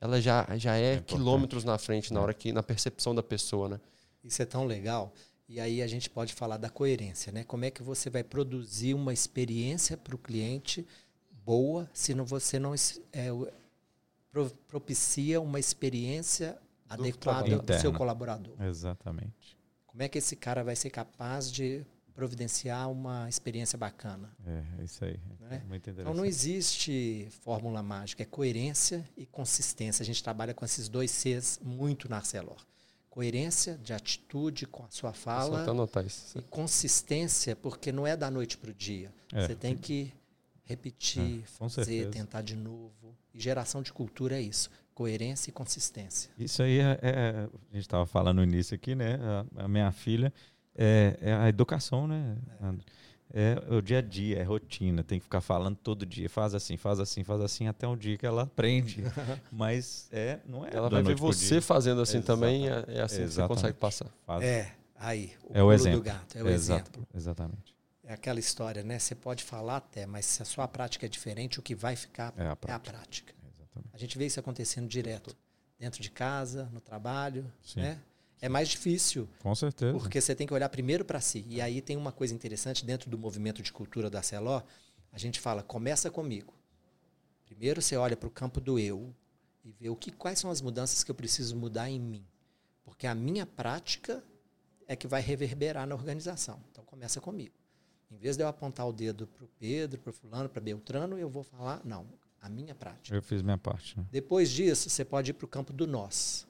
ela já, já é, é quilômetros na frente, na é. hora que na percepção da pessoa, né? Isso é tão legal. E aí a gente pode falar da coerência, né? Como é que você vai produzir uma experiência para o cliente boa se não, você não é, propicia uma experiência do adequada do seu colaborador. Exatamente. Como é que esse cara vai ser capaz de providenciar uma experiência bacana. É, é isso aí. Né? Então não existe fórmula mágica, é coerência e consistência. A gente trabalha com esses dois Cs muito na Arcelor. Coerência de atitude com a sua fala e consistência, porque não é da noite para o dia. É. Você tem que repetir, é, fazer, certeza. tentar de novo. E geração de cultura é isso coerência e consistência. Isso aí é, é a gente estava falando no início aqui, né? A, a, minha filha, é, é a educação, né? É. é o dia a dia, é rotina, tem que ficar falando todo dia, faz assim, faz assim, faz assim, até um dia que ela aprende. Mas é, não é. Ela vai ver você fazendo assim também, é, é assim Exatamente. que você consegue passar. Faz. É, aí, o, é o exemplo. do gato, é o exemplo. Exatamente. É aquela história, né? Você pode falar até, mas se a sua prática é diferente, o que vai ficar é a prática. É a, prática. a gente vê isso acontecendo direto. Dentro de casa, no trabalho, Sim. né? É mais difícil. Com certeza. Porque você tem que olhar primeiro para si. E aí tem uma coisa interessante dentro do movimento de cultura da CELO, a gente fala, começa comigo. Primeiro você olha para o campo do eu e vê o que, quais são as mudanças que eu preciso mudar em mim. Porque a minha prática é que vai reverberar na organização. Então começa comigo. Em vez de eu apontar o dedo para o Pedro, para o fulano, para Beltrano, eu vou falar, não, a minha prática. Eu fiz minha parte. Né? Depois disso, você pode ir para o campo do nós.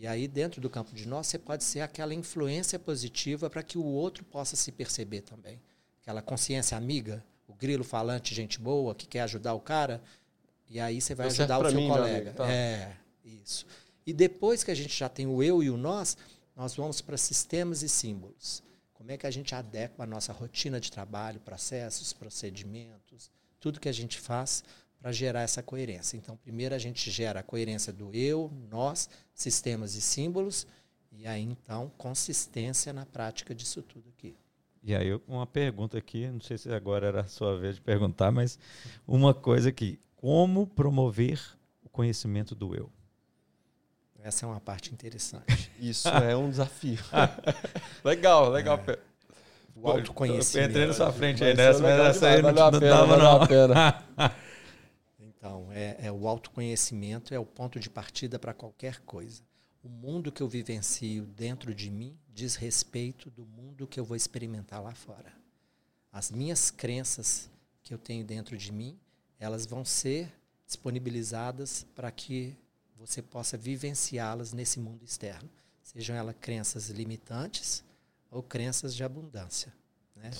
E aí, dentro do campo de nós, você pode ser aquela influência positiva para que o outro possa se perceber também. Aquela consciência amiga, o grilo falante, gente boa, que quer ajudar o cara. E aí você vai ajudar o seu mim, colega. Tá. É, isso. E depois que a gente já tem o eu e o nós, nós vamos para sistemas e símbolos. como é que a gente adequa a nossa rotina de trabalho, processos, procedimentos, tudo que a gente faz para gerar essa coerência. Então, primeiro a gente gera a coerência do eu, nós, sistemas e símbolos, e aí então consistência na prática disso tudo aqui. E aí, uma pergunta aqui, não sei se agora era a sua vez de perguntar, mas uma coisa aqui: como promover o conhecimento do eu? Essa é uma parte interessante. Isso é um desafio. legal, legal. É. O autoconhecimento. Eu entrei na sua frente aí nessa, mas essa aí não, não dava, não. Pena. Então, é, é, o autoconhecimento é o ponto de partida para qualquer coisa. O mundo que eu vivencio dentro de mim diz respeito do mundo que eu vou experimentar lá fora. As minhas crenças que eu tenho dentro de mim, elas vão ser disponibilizadas para que você possa vivenciá-las nesse mundo externo. Sejam elas crenças limitantes ou crenças de abundância. Né?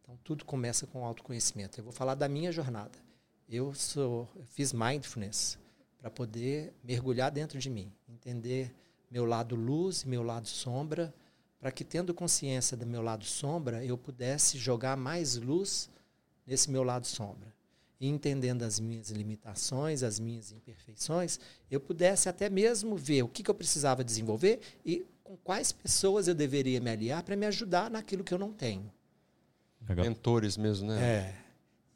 Então, tudo começa com autoconhecimento. Eu vou falar da minha jornada. Eu sou, fiz mindfulness para poder mergulhar dentro de mim, entender meu lado luz e meu lado sombra, para que tendo consciência do meu lado sombra, eu pudesse jogar mais luz nesse meu lado sombra. E entendendo as minhas limitações, as minhas imperfeições, eu pudesse até mesmo ver o que, que eu precisava desenvolver e com quais pessoas eu deveria me aliar para me ajudar naquilo que eu não tenho. Legal. Mentores mesmo, né? É.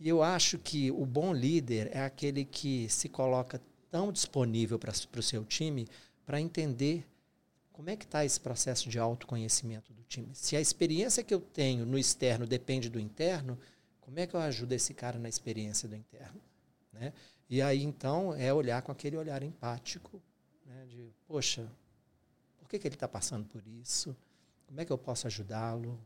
E eu acho que o bom líder é aquele que se coloca tão disponível para o seu time para entender como é que está esse processo de autoconhecimento do time. Se a experiência que eu tenho no externo depende do interno, como é que eu ajudo esse cara na experiência do interno? Né? E aí, então, é olhar com aquele olhar empático, né? de, poxa, por que, que ele está passando por isso? Como é que eu posso ajudá-lo?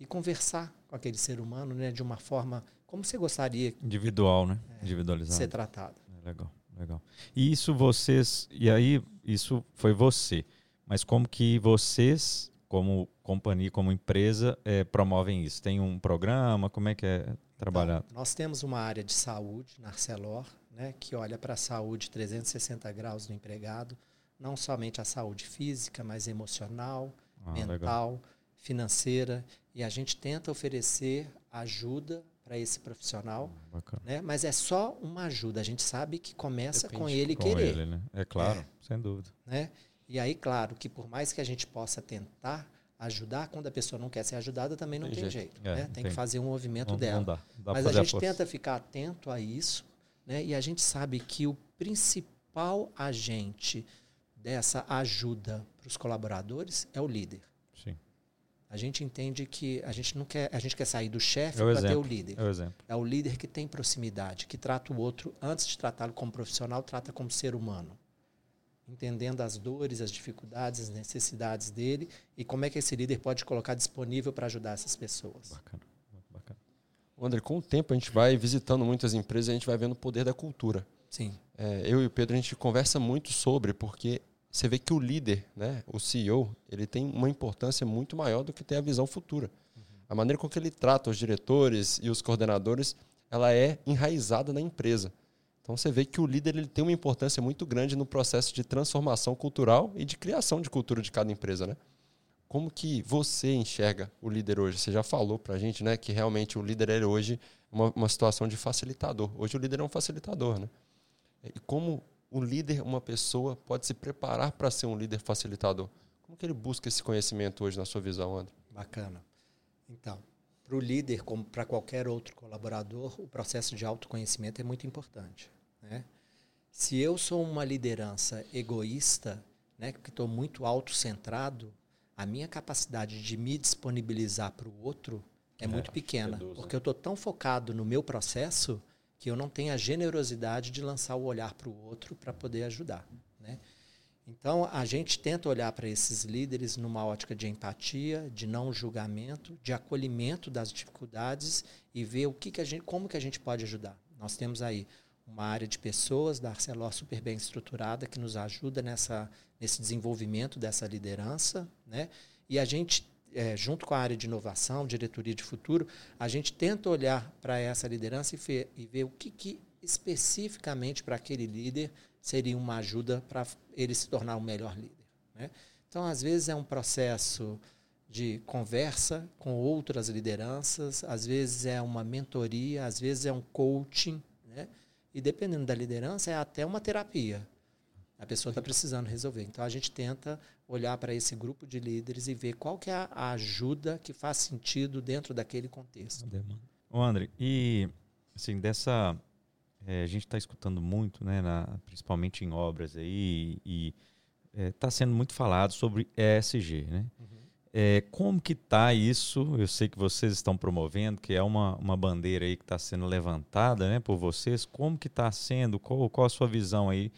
E conversar com aquele ser humano né? de uma forma como você gostaria. Individual, né? É, Individualizado. Ser tratado. É legal. Legal. E isso vocês, e aí isso foi você, mas como que vocês, como companhia, como empresa, é, promovem isso? Tem um programa? Como é que é trabalhado? Então, nós temos uma área de saúde na Arcelor, né, que olha para a saúde 360 graus do empregado, não somente a saúde física, mas emocional, ah, mental, legal. Financeira, e a gente tenta oferecer ajuda para esse profissional, hum, né? Mas é só uma ajuda. A gente sabe que começa Depende com ele com querer. Ele, né? É claro, é. sem dúvida. Né? E aí, claro, que por mais que a gente possa tentar ajudar, quando a pessoa não quer ser ajudada, também não tem, tem jeito. jeito é, né? tem, tem, que fazer um movimento não, dela. Não dá. Dá Mas a gente a tenta ficar atento a isso, né? E a gente sabe que o principal agente dessa ajuda para os colaboradores é o líder. A gente entende que a gente não quer, a gente quer sair do chefe é para ter o líder. É o exemplo. É o líder que tem proximidade, que trata o outro antes de tratá-lo como profissional, trata como ser humano. Entendendo as dores, as dificuldades, as necessidades dele e como é que esse líder pode colocar disponível para ajudar essas pessoas. Bacana. Bacana. André, com o tempo a gente vai visitando muitas empresas e a gente vai vendo o poder da cultura. Sim. É, eu e o Pedro a gente conversa muito sobre, porque você vê que o líder, né, o CEO, ele tem uma importância muito maior do que ter a visão futura. Uhum. A maneira com que ele trata os diretores e os coordenadores, ela é enraizada na empresa. Então você vê que o líder ele tem uma importância muito grande no processo de transformação cultural e de criação de cultura de cada empresa, né? Como que você enxerga o líder hoje? Você já falou para a gente, né, que realmente o líder é hoje uma, uma situação de facilitador. Hoje o líder é um facilitador, né? E como o líder, uma pessoa, pode se preparar para ser um líder facilitador? Como que ele busca esse conhecimento hoje na sua visão, André? Bacana. Então, para o líder, como para qualquer outro colaborador, o processo de autoconhecimento é muito importante. Né? Se eu sou uma liderança egoísta, né, que estou muito autocentrado, a minha capacidade de me disponibilizar para o outro é, é muito pequena, porque eu estou tão focado no meu processo que eu não tenha a generosidade de lançar o olhar para o outro para poder ajudar. Né? Então, a gente tenta olhar para esses líderes numa ótica de empatia, de não julgamento, de acolhimento das dificuldades e ver o que, que a gente, como que a gente pode ajudar. Nós temos aí uma área de pessoas da Arcelor super bem estruturada que nos ajuda nessa, nesse desenvolvimento dessa liderança, né? E a gente é, junto com a área de inovação, diretoria de futuro, a gente tenta olhar para essa liderança e, e, ver o que, que especificamente para aquele líder seria uma ajuda para ele se tornar um melhor líder. Né? Então, às vezes, é um processo de conversa com outras lideranças, às vezes é uma mentoria, às vezes é um coaching, né? E dependendo da liderança, é até uma terapia. A pessoa está precisando resolver. Então a gente tenta olhar para esse grupo de líderes e ver qual que é a ajuda que faz sentido dentro daquele contexto. Ô André, e assim, dessa. É, a gente está escutando muito, né, na, principalmente em obras aí, e está é, sendo muito falado sobre ESG, né? Uhum. É, como que está isso? Eu sei que vocês estão promovendo, que é uma, uma bandeira aí que está sendo levantada né, por vocês. Como que está sendo? Qual, qual a sua visão aí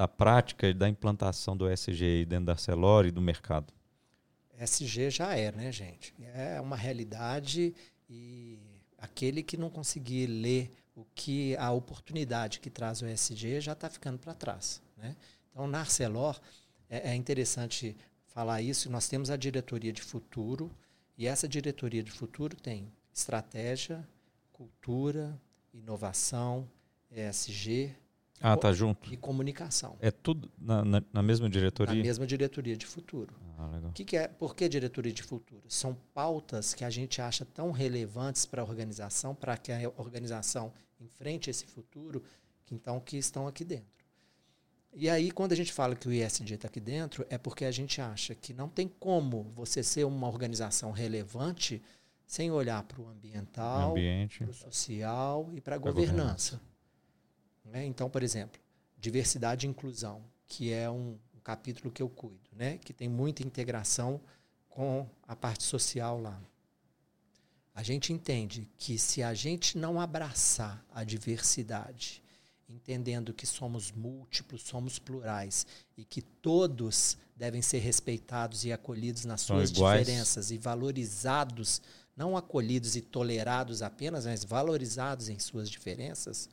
da prática e da implantação do SG dentro da Celor e do mercado? SG já é, né, gente? É uma realidade e aquele que não conseguir ler o que a oportunidade que traz o SG já está ficando para trás, né? Então, na Arcelor, é, é interessante falar isso, nós temos a diretoria de futuro, e essa diretoria de futuro tem estratégia, cultura, inovação, ESG. Ah, tá junto. E comunicação. É tudo na, na, na mesma diretoria? Na mesma diretoria de futuro. Ah, legal. Que que é, por que diretoria de futuro? São pautas que a gente acha tão relevantes para a organização, para que a organização enfrente esse futuro, que então que estão aqui dentro. E aí, quando a gente fala que o ISD está aqui dentro, é porque a gente acha que não tem como você ser uma organização relevante sem olhar para o ambiental, para o social e para a governança. Né? Então, por exemplo, diversidade e inclusão, que é um, um capítulo que eu cuido, né? que tem muita integração com a parte social lá. A gente entende que se a gente não abraçar a diversidade entendendo que somos múltiplos, somos plurais e que todos devem ser respeitados e acolhidos nas suas diferenças e valorizados, não acolhidos e tolerados apenas, mas valorizados em suas diferenças,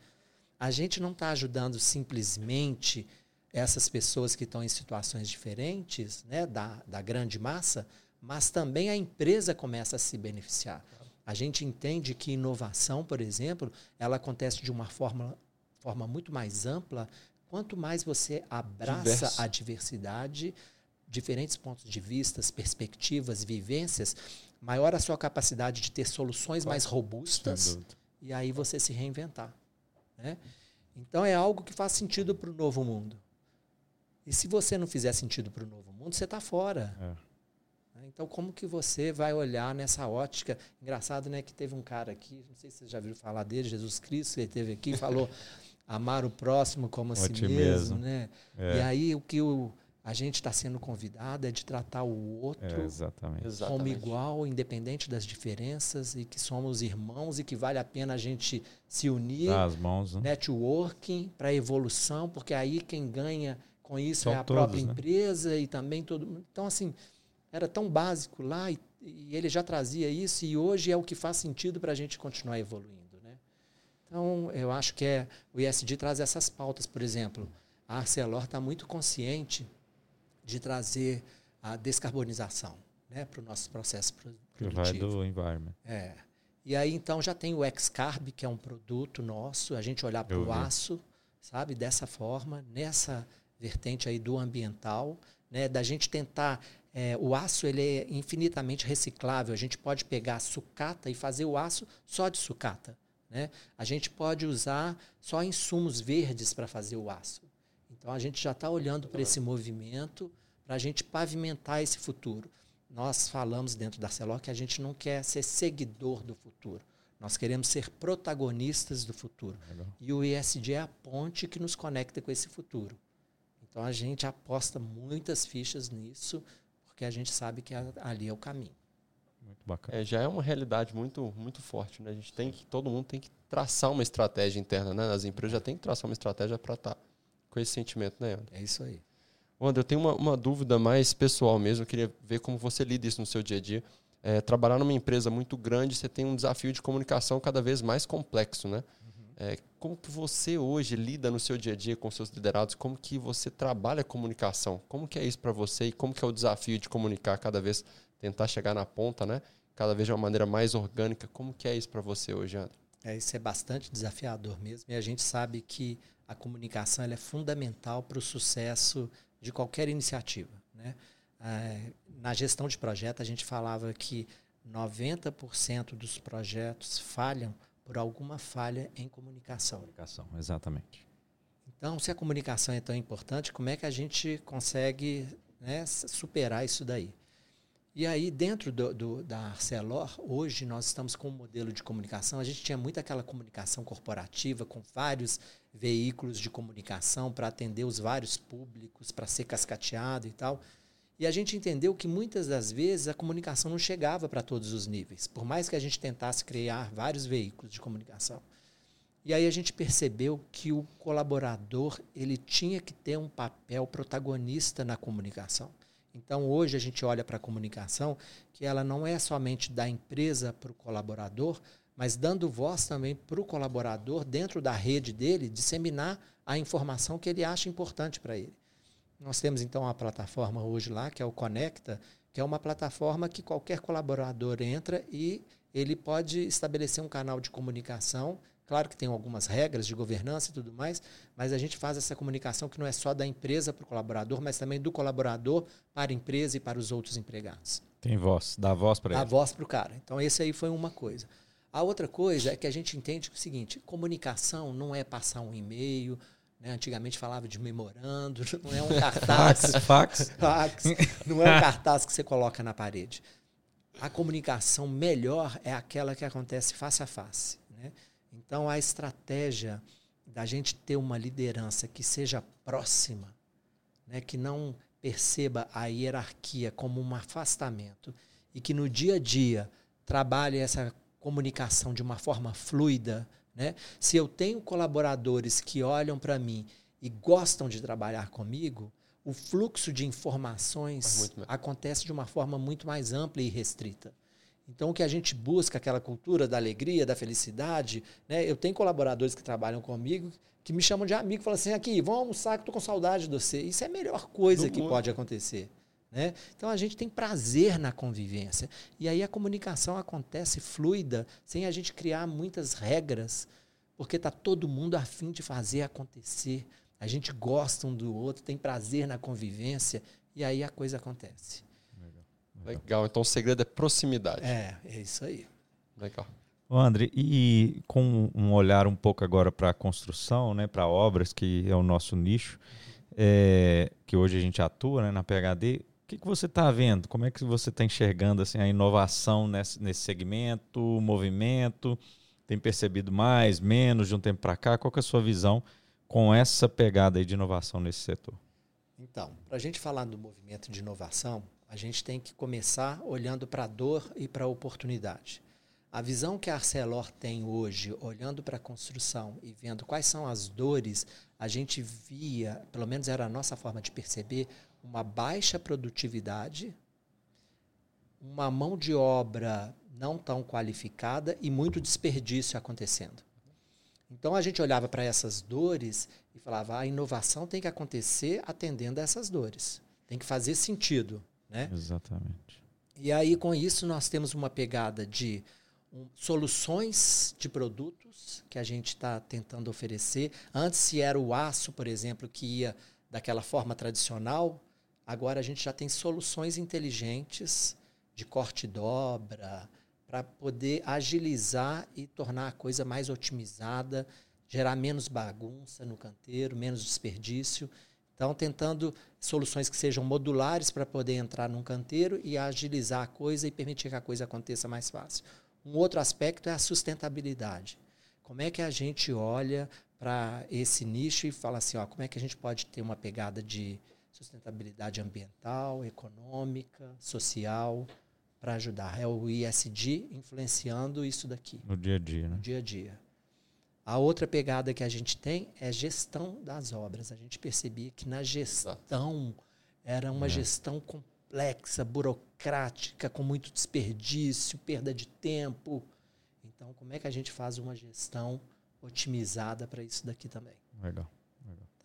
a gente não está ajudando simplesmente essas pessoas que estão em situações diferentes, né, da, da grande massa, mas também a empresa começa a se beneficiar. A gente entende que inovação, por exemplo, ela acontece de uma forma forma muito mais ampla, quanto mais você abraça Diverso. a diversidade, diferentes pontos de vista, perspectivas, vivências, maior a sua capacidade de ter soluções mais robustas e aí você se reinventar. Né? Então é algo que faz sentido para o novo mundo. E se você não fizer sentido para o novo mundo, você está fora. É. Né? Então, como que você vai olhar nessa ótica? Engraçado, né? Que teve um cara aqui, não sei se vocês já viram falar dele, Jesus Cristo, ele teve aqui e falou amar o próximo como a si mesmo, mesmo, né? É. E aí o que o, a gente está sendo convidado é de tratar o outro é, exatamente. como exatamente. igual, independente das diferenças, e que somos irmãos e que vale a pena a gente se unir. As mãos, né? Networking para evolução, porque aí quem ganha com isso São é a todos, própria né? empresa e também todo mundo. Então, assim, era tão básico lá e, e ele já trazia isso, e hoje é o que faz sentido para a gente continuar evoluindo. Então, eu acho que é, o ISD traz essas pautas, por exemplo. A Arcelor está muito consciente de trazer a descarbonização né, para o nosso processo produtivo. Vai do environment. É. E aí, então, já tem o Xcarb, que é um produto nosso, a gente olhar para o aço, sabe, dessa forma, nessa vertente aí do ambiental, né, da gente tentar... É, o aço ele é infinitamente reciclável. A gente pode pegar sucata e fazer o aço só de sucata. Né? A gente pode usar só insumos verdes para fazer o aço. Então a gente já está olhando para esse movimento para a gente pavimentar esse futuro. Nós falamos dentro da Celor que a gente não quer ser seguidor do futuro. Nós queremos ser protagonistas do futuro. Legal. E o ESG é a ponte que nos conecta com esse futuro. Então a gente aposta muitas fichas nisso, porque a gente sabe que ali é o caminho. Muito bacana. É, já é uma realidade muito, muito forte. Né? A gente tem que, todo mundo tem que traçar uma estratégia interna, né? As empresas já têm que traçar uma estratégia para estar tá com esse sentimento, né, André? É isso aí. André, eu tenho uma, uma dúvida mais pessoal mesmo. Eu queria ver como você lida isso no seu dia a dia. É, trabalhar numa empresa muito grande, você tem um desafio de comunicação cada vez mais complexo, né? Uhum. É, como que você hoje lida no seu dia a dia com seus liderados? Como que você trabalha a comunicação? Como que é isso para você e como que é o desafio de comunicar cada vez tentar chegar na ponta, né? Cada vez de uma maneira mais orgânica. Como que é isso para você hoje, André? É, isso é bastante desafiador mesmo. E a gente sabe que a comunicação é fundamental para o sucesso de qualquer iniciativa. Né? é, na gestão de projeto, a gente falava que 90% dos projetos falham por alguma falha em comunicação. Comunicação, exatamente. Então, se a comunicação é tão importante, como é que a gente consegue né, superar isso daí? E aí, dentro do, do, da Arcelor, hoje nós estamos com um modelo de comunicação. A gente tinha muito aquela comunicação corporativa, com vários veículos de comunicação para atender os vários públicos, para ser cascateado e tal. E a gente entendeu que muitas das vezes a comunicação não chegava para todos os níveis, por mais que a gente tentasse criar vários veículos de comunicação. E aí a gente percebeu que o colaborador ele tinha que ter um papel protagonista na comunicação. Então hoje a gente olha para a comunicação que ela não é somente da empresa para o colaborador, mas dando voz também para o colaborador dentro da rede dele disseminar a informação que ele acha importante para ele. Nós temos então uma plataforma hoje lá, que é o Conecta, que é uma plataforma que qualquer colaborador entra e ele pode estabelecer um canal de comunicação. Claro que tem algumas regras de governança e tudo mais, mas a gente faz essa comunicação que não é só da empresa para o colaborador, mas também do colaborador para a empresa e para os outros empregados. Tem voz, dá voz para ele. Dá voz para o cara. Então, esse aí foi uma coisa. A outra coisa é que a gente entende o seguinte: comunicação não é passar um e-mail, né? Antigamente falava de memorando, não é um cartaz. fax, fax. Não é um cartaz que você coloca na parede. A comunicação melhor é aquela que acontece face a face. Né? Então, a estratégia da gente ter uma liderança que seja próxima, né? que não perceba a hierarquia como um afastamento e que no dia a dia trabalhe essa comunicação de uma forma fluida, né? Se eu tenho colaboradores que olham para mim e gostam de trabalhar comigo, o fluxo de informações acontece de uma forma muito mais ampla e restrita. Então, o que a gente busca, aquela cultura da alegria, da felicidade, né? Eu tenho colaboradores que trabalham comigo que me chamam de amigo, falam assim, aqui, vamos almoçar que estou com saudade de você. Isso é a melhor coisa Do que mundo. pode acontecer. Né? Então a gente tem prazer na convivência. E aí a comunicação acontece fluida, sem a gente criar muitas regras, porque está todo mundo afim de fazer acontecer. A gente gosta um do outro, tem prazer na convivência, e aí a coisa acontece. Legal. Legal. Então o segredo é proximidade. É, é isso aí. Legal. Ô André, e com um olhar um pouco agora para a construção, né, para obras, que é o nosso nicho, é, que hoje a gente atua né, na PHD, que, que você está vendo? Como é que você está enxergando assim, a inovação nesse, nesse segmento, o movimento? Tem percebido mais, menos de um tempo para cá? Qual é a sua visão com essa pegada de inovação nesse setor? Então, para a gente falar do movimento de inovação, a gente tem que começar olhando para a dor e para a oportunidade. A visão que a Arcelor tem hoje, olhando para a construção e vendo quais são as dores, a gente via, pelo menos era a nossa forma de perceber, uma baixa produtividade, uma mão de obra não tão qualificada e muito desperdício acontecendo. Então a gente olhava para essas dores e falava: a inovação tem que acontecer atendendo a essas dores. Tem que fazer sentido. Né? Exatamente. E aí, com isso, nós temos uma pegada de um, soluções de produtos que a gente está tentando oferecer. Antes, se era o aço, por exemplo, que ia daquela forma tradicional, Agora a gente já tem soluções inteligentes de corte e dobra para poder agilizar e tornar a coisa mais otimizada, gerar menos bagunça no canteiro, menos desperdício. Então, tentando soluções que sejam modulares para poder entrar num canteiro e agilizar a coisa e permitir que a coisa aconteça mais fácil. Um outro aspecto é a sustentabilidade. Como é que a gente olha para esse nicho e fala assim, ó, como é que a gente pode ter uma pegada de sustentabilidade ambiental, econômica, social, para ajudar. É o ISD influenciando isso daqui. No dia a dia, né? No dia a dia. A outra pegada que a gente tem é gestão das obras. A gente percebia que na gestão era uma é. gestão complexa, burocrática, com muito desperdício, perda de tempo. Então, como é que a gente faz uma gestão otimizada para isso daqui também? Legal.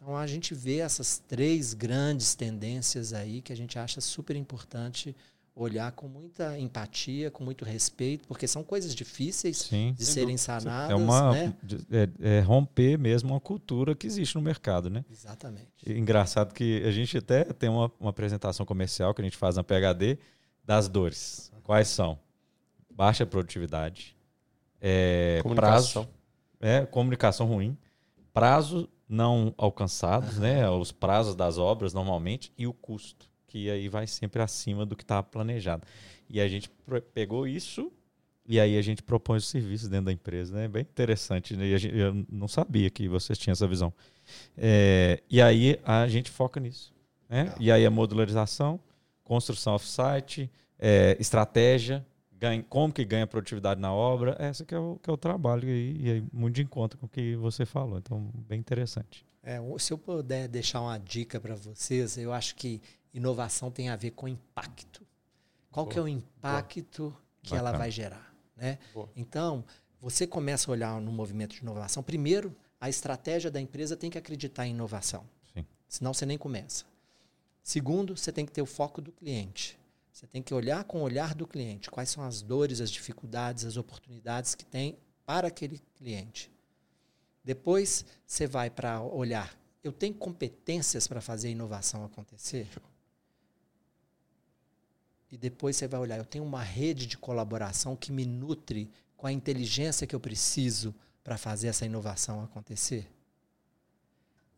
Então a gente vê essas três grandes tendências aí que a gente acha super importante olhar com muita empatia, com muito respeito, porque são coisas difíceis Sim. de serem sanadas. É uma né? é, é romper mesmo uma cultura que existe no mercado, né? Exatamente. E Engraçado que a gente até tem uma, uma apresentação comercial que a gente faz na PHD das dores. Quais são? Baixa produtividade, é, Comunicação. prazo, é, comunicação ruim, prazo não alcançados, né? Os prazos das obras normalmente e o custo, que aí vai sempre acima do que estava planejado. E a gente pegou isso e aí a gente propõe os serviços dentro da empresa, né? Bem interessante. Né? Gente- eu não sabia que vocês tinham essa visão. É, e aí a gente foca nisso. Né? E aí a modularização, construção off-site, é, estratégia, ganha, como que ganha produtividade na obra, essa que é o, que é o trabalho e, e aí muito de encontro com o que você falou. Então, bem interessante. É, o- se eu puder deixar uma dica para vocês, eu acho que inovação tem a ver com impacto. Qual que é o impacto que ela Bacana. vai gerar? Né? Boa. Então, você começa a olhar no movimento de inovação. Primeiro, a estratégia da empresa tem que acreditar em inovação. Sim. Senão você nem começa. Segundo, você tem que ter o foco do cliente. Você tem que olhar com o olhar do cliente. Quais são as dores, as dificuldades, as oportunidades que tem para aquele cliente. Depois, você vai para olhar. Eu tenho competências para fazer a inovação acontecer? E depois você vai olhar. Eu tenho uma rede de colaboração que me nutre com a inteligência que eu preciso para fazer essa inovação acontecer?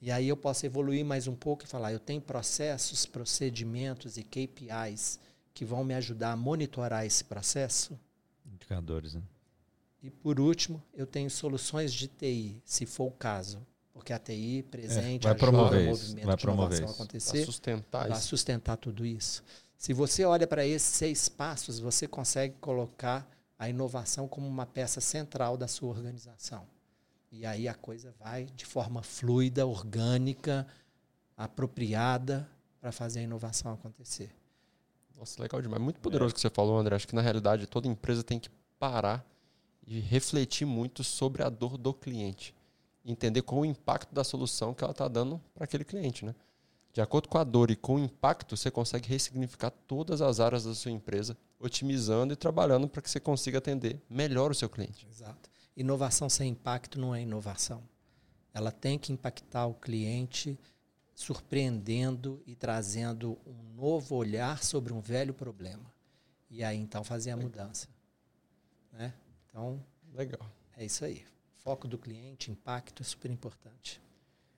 E aí eu posso evoluir mais um pouco e falar: eu tenho processos, procedimentos e KPIs que vão me ajudar a monitorar esse processo? Indicadores, né? E por último, eu tenho soluções de TI, se for o caso. Porque a TI presente vai ajuda promover o isso, movimento vai de promover inovação a isso. Acontecer, sustentar para isso. sustentar tudo isso. Se você olha para esses seis passos, você consegue colocar a inovação como uma peça central da sua organização. E aí a coisa vai de forma fluida, orgânica, apropriada para fazer a inovação acontecer. Nossa, legal demais. Muito poderoso o que você falou, André. Acho que na realidade toda empresa tem que parar e refletir muito sobre a dor do cliente. Entender qual o impacto da solução que ela está dando para aquele cliente, né? De acordo com a dor e com o impacto, você consegue ressignificar todas as áreas da sua empresa, otimizando e trabalhando para que você consiga atender melhor o seu cliente. Exato. Inovação sem impacto não é inovação. Ela tem que impactar o cliente, surpreendendo e trazendo um novo olhar sobre um velho problema. E aí então fazer a mudança. Né? Então Legal. é isso aí. Foco do cliente, impacto é super importante.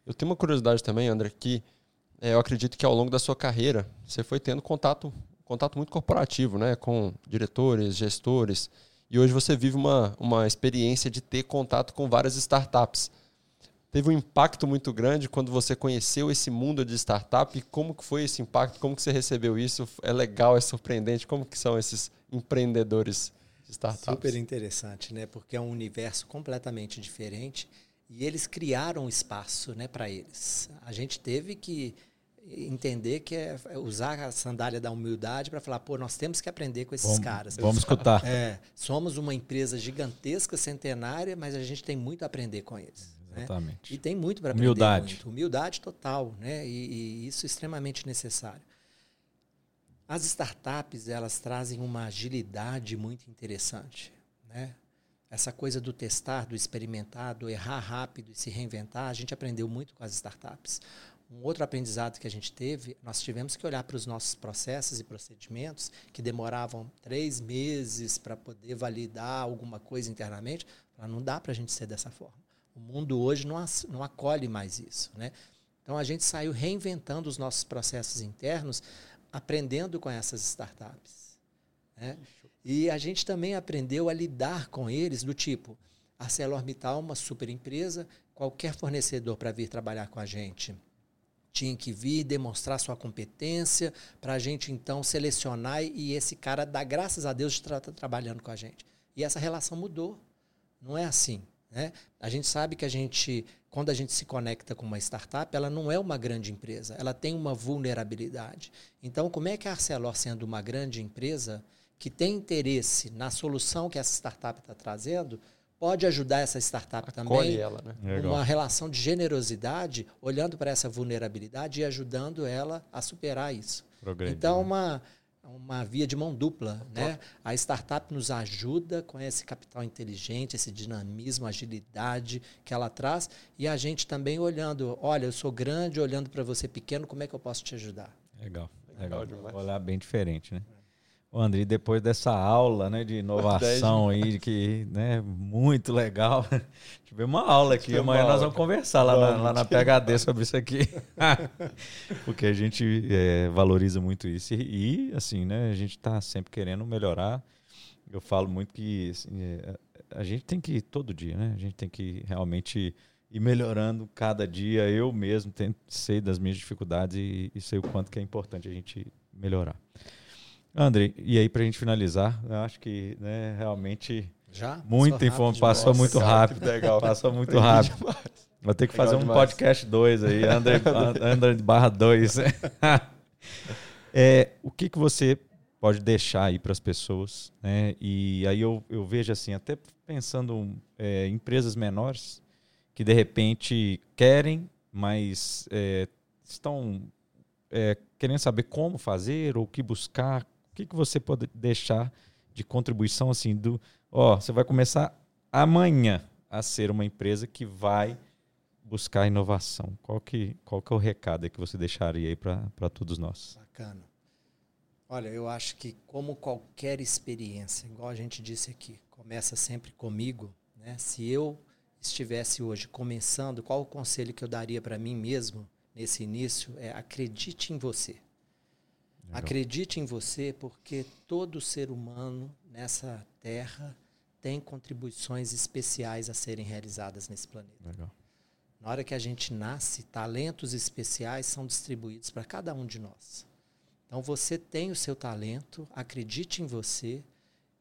Eu tenho uma curiosidade também, André, que é, eu acredito que ao longo da sua carreira você foi tendo contato, contato muito corporativo, né, com diretores, gestores, e hoje você vive uma, uma experiência de ter contato com várias startups. Teve um impacto muito grande quando você conheceu esse mundo de startup e como que foi esse impacto, como que você recebeu isso? É legal, é surpreendente, como que são esses empreendedores de startups? Super interessante, né? Porque é um universo completamente diferente e eles criaram um espaço, né, para eles. A gente teve que entender que é usar a sandália da humildade para falar, pô, nós temos que aprender com esses Vamos, caras. vamos escutar. É, somos uma empresa gigantesca, centenária, mas a gente tem muito a aprender com eles. Né? Exatamente. E tem muito para aprender. Humildade. Muito. Humildade total, né? E, e isso é extremamente necessário. As startups, elas trazem uma agilidade muito interessante, né? Essa coisa do testar, do experimentar, do errar rápido e se reinventar, a gente aprendeu muito com as startups. Um outro aprendizado que a gente teve, nós tivemos que olhar para os nossos processos e procedimentos que demoravam três meses para poder validar alguma coisa internamente. Não dá para a gente ser dessa forma. O mundo hoje não, não acolhe mais isso. Né? Então a gente saiu reinventando os nossos processos internos, aprendendo com essas startups. Né? E a gente também aprendeu a lidar com eles do tipo, ArcelorMittal é uma super empresa, qualquer fornecedor para vir trabalhar com a gente tinha que vir demonstrar sua competência para a gente então selecionar e esse cara dar graças a Deus de estar trabalhando com a gente. E essa relação mudou. Não é assim. Né? A gente sabe que a gente, quando a gente se conecta com uma startup, ela não é uma grande empresa, ela tem uma vulnerabilidade. Então, como é que a Arcelor, sendo uma grande empresa que tem interesse na solução que essa startup está trazendo, pode ajudar essa startup Acolhe também ela, né? Legal. uma relação de generosidade, olhando para essa vulnerabilidade e ajudando ela a superar isso. Progredir, Então, né? uma, uma via de mão dupla. Né? A startup nos ajuda com esse capital inteligente, esse dinamismo, agilidade que ela traz, e a gente também olhando, olha, eu sou grande, olhando para você pequeno, como é que eu posso te ajudar? Legal, legal. legal Olhar bem diferente, né? O André, depois dessa aula né, de inovação aí, que né, muito legal. Tivemos uma aula aqui. Amanhã nós vamos conversar lá, na, lá na PHD sobre isso aqui. Porque a gente é, valoriza muito isso. E, assim, né, a gente está sempre querendo melhorar. Eu falo muito que assim, é, a gente tem que ir todo dia, né? A gente tem que realmente ir melhorando cada dia. Eu mesmo tenho, sei das minhas dificuldades e, e sei o quanto que é importante a gente melhorar. André, e aí para a gente finalizar, eu acho que né, realmente já muita informação passou muito rápido, legal. passou muito rápido. Vou ter que legal fazer um demais. podcast 2 aí, André, André barra 2. é, o que, que você pode deixar aí para as pessoas? Né? E aí eu, eu vejo assim, até pensando é, empresas menores que de repente querem, mas é, estão é, querendo saber como fazer ou o que buscar, que, que você pode deixar de contribuição assim do, ó, você vai começar amanhã a ser uma empresa que vai buscar inovação. Qual que, qual que é o recado que você deixaria aí para todos nós? Bacana. Olha, eu acho que como qualquer experiência, igual a gente disse aqui, começa sempre comigo, né? Se eu estivesse hoje começando, qual o conselho que eu daria para mim mesmo nesse início é acredite em você. Legal. Acredite em você, porque todo ser humano nessa terra tem contribuições especiais a serem realizadas nesse planeta. Legal. Na hora que a gente nasce, talentos especiais são distribuídos para cada um de nós. Então você tem o seu talento, acredite em você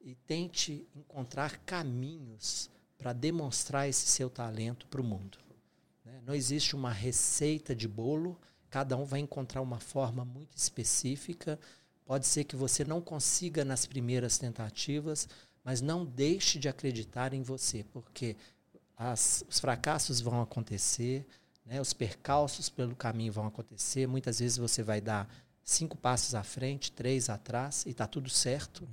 e tente encontrar caminhos para demonstrar esse seu talento para o mundo. Né? Não existe uma receita de bolo Cada um vai encontrar uma forma muito específica. Pode ser que você não consiga nas primeiras tentativas, mas não deixe de acreditar em você, porque as, os fracassos vão acontecer, né? os percalços pelo caminho vão acontecer. Muitas vezes você vai dar cinco passos à frente, três atrás, e está tudo certo.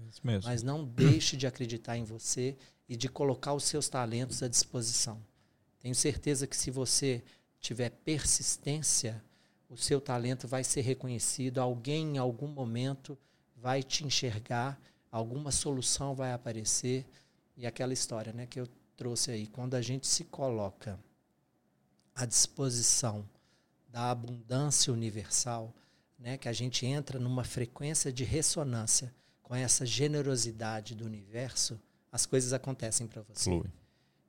Mas não deixe de acreditar em você e de colocar os seus talentos à disposição. Tenho certeza que se você tiver persistência, o seu talento vai ser reconhecido, alguém em algum momento vai te enxergar, alguma solução vai aparecer. E aquela história né, que eu trouxe aí, quando a gente se coloca à disposição da abundância universal, né, que a gente entra numa frequência de ressonância com essa generosidade do universo, as coisas acontecem para você. Flui.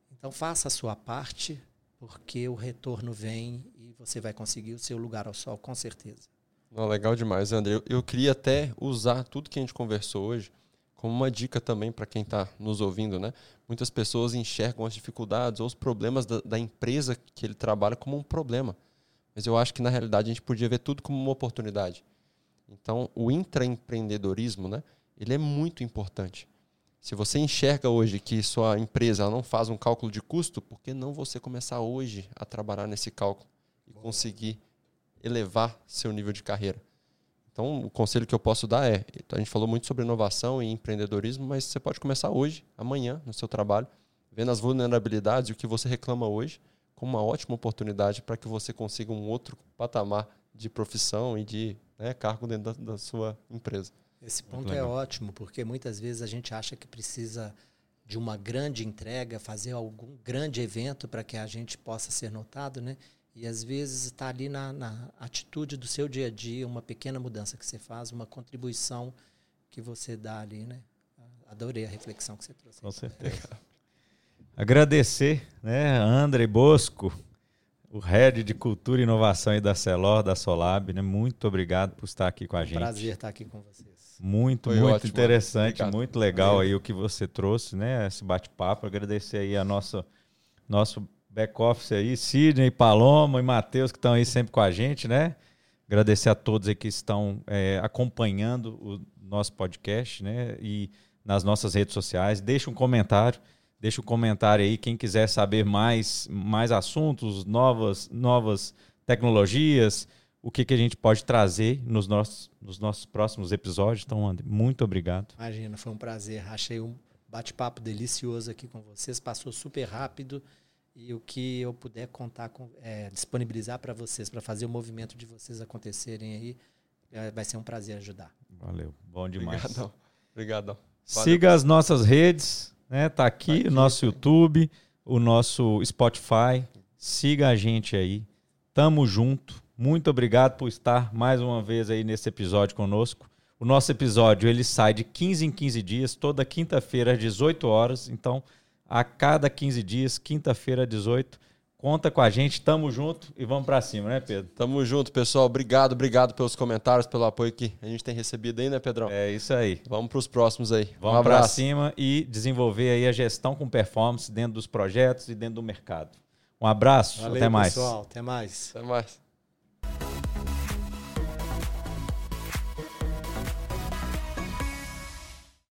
Então faça a sua parte, porque o retorno vem você vai conseguir o seu lugar ao sol, com certeza. Não, legal demais, André. Eu, queria até usar tudo que a gente conversou hoje como uma dica também para quem está nos ouvindo, né? Muitas pessoas enxergam as dificuldades ou os problemas da, da, empresa que ele trabalha como um problema. Mas eu acho que na realidade a gente podia ver tudo como uma oportunidade. Então, o intraempreendedorismo, né? Ele é muito importante. Se você enxerga hoje que sua empresa não faz um cálculo de custo, por que não você começar hoje a trabalhar nesse cálculo? E conseguir elevar seu nível de carreira. Então, o conselho que eu posso dar é: a gente falou muito sobre inovação e empreendedorismo, mas você pode começar hoje, amanhã, no seu trabalho, vendo as vulnerabilidades e o que você reclama hoje, como uma ótima oportunidade para que você consiga um outro patamar de profissão e de né, cargo dentro da, da, sua empresa. Esse ponto é ótimo, porque muitas vezes a gente acha que precisa de uma grande entrega, fazer algum grande evento para que a gente possa ser notado, né? E às vezes está ali na, na, atitude do seu dia a dia, uma pequena mudança que você faz, uma contribuição que você dá ali, né? Adorei a reflexão que você trouxe. Com certeza. Agradecer, né, André Bosco, o head de Cultura e Inovação aí da Celor, da Solab, né? Muito obrigado por estar aqui com a gente. Prazer estar aqui com vocês. Muito, Foi muito ótimo, interessante, obrigado. muito legal aí o que você trouxe, né? Esse bate-papo. Agradecer aí a nossa nosso back-office aí, Sidney, Paloma e Matheus, que estão aí sempre com a gente, né? Agradecer a todos aí que estão é, acompanhando o nosso podcast, né? E nas nossas redes sociais. Deixa um comentário, deixa um comentário aí. Quem quiser saber mais, mais assuntos, novas, novas tecnologias, o que, que a gente pode trazer nos nossos, nos nossos próximos episódios. Então, André, muito obrigado. Imagina, foi um prazer. Achei um bate-papo delicioso aqui com vocês. Passou super rápido. E o que eu puder contar, com, é, disponibilizar para vocês, para fazer o movimento de vocês acontecerem aí, é, vai ser um prazer ajudar. Valeu, bom demais. Obrigadão. Obrigadão. Siga as nossas redes, né? Tá aqui, tá aqui o nosso YouTube, o nosso Spotify. Siga a gente aí. Tamo junto. Muito obrigado por estar mais uma vez aí nesse episódio conosco. O nosso episódio ele sai de 15 em 15 dias, toda quinta-feira às 18 horas. Então, a cada 15 dias, quinta-feira às 18. Conta com a gente, tamo junto e vamos para cima, né, Pedro? Tamo junto, pessoal. Obrigado, obrigado pelos comentários, pelo apoio que a gente tem recebido aí, né, Pedrão? É isso aí. Vamos para os próximos aí. Vamos um para cima e desenvolver aí a gestão com performance dentro dos projetos e dentro do mercado. Um abraço, Valeu, até mais. pessoal, até mais. Até mais.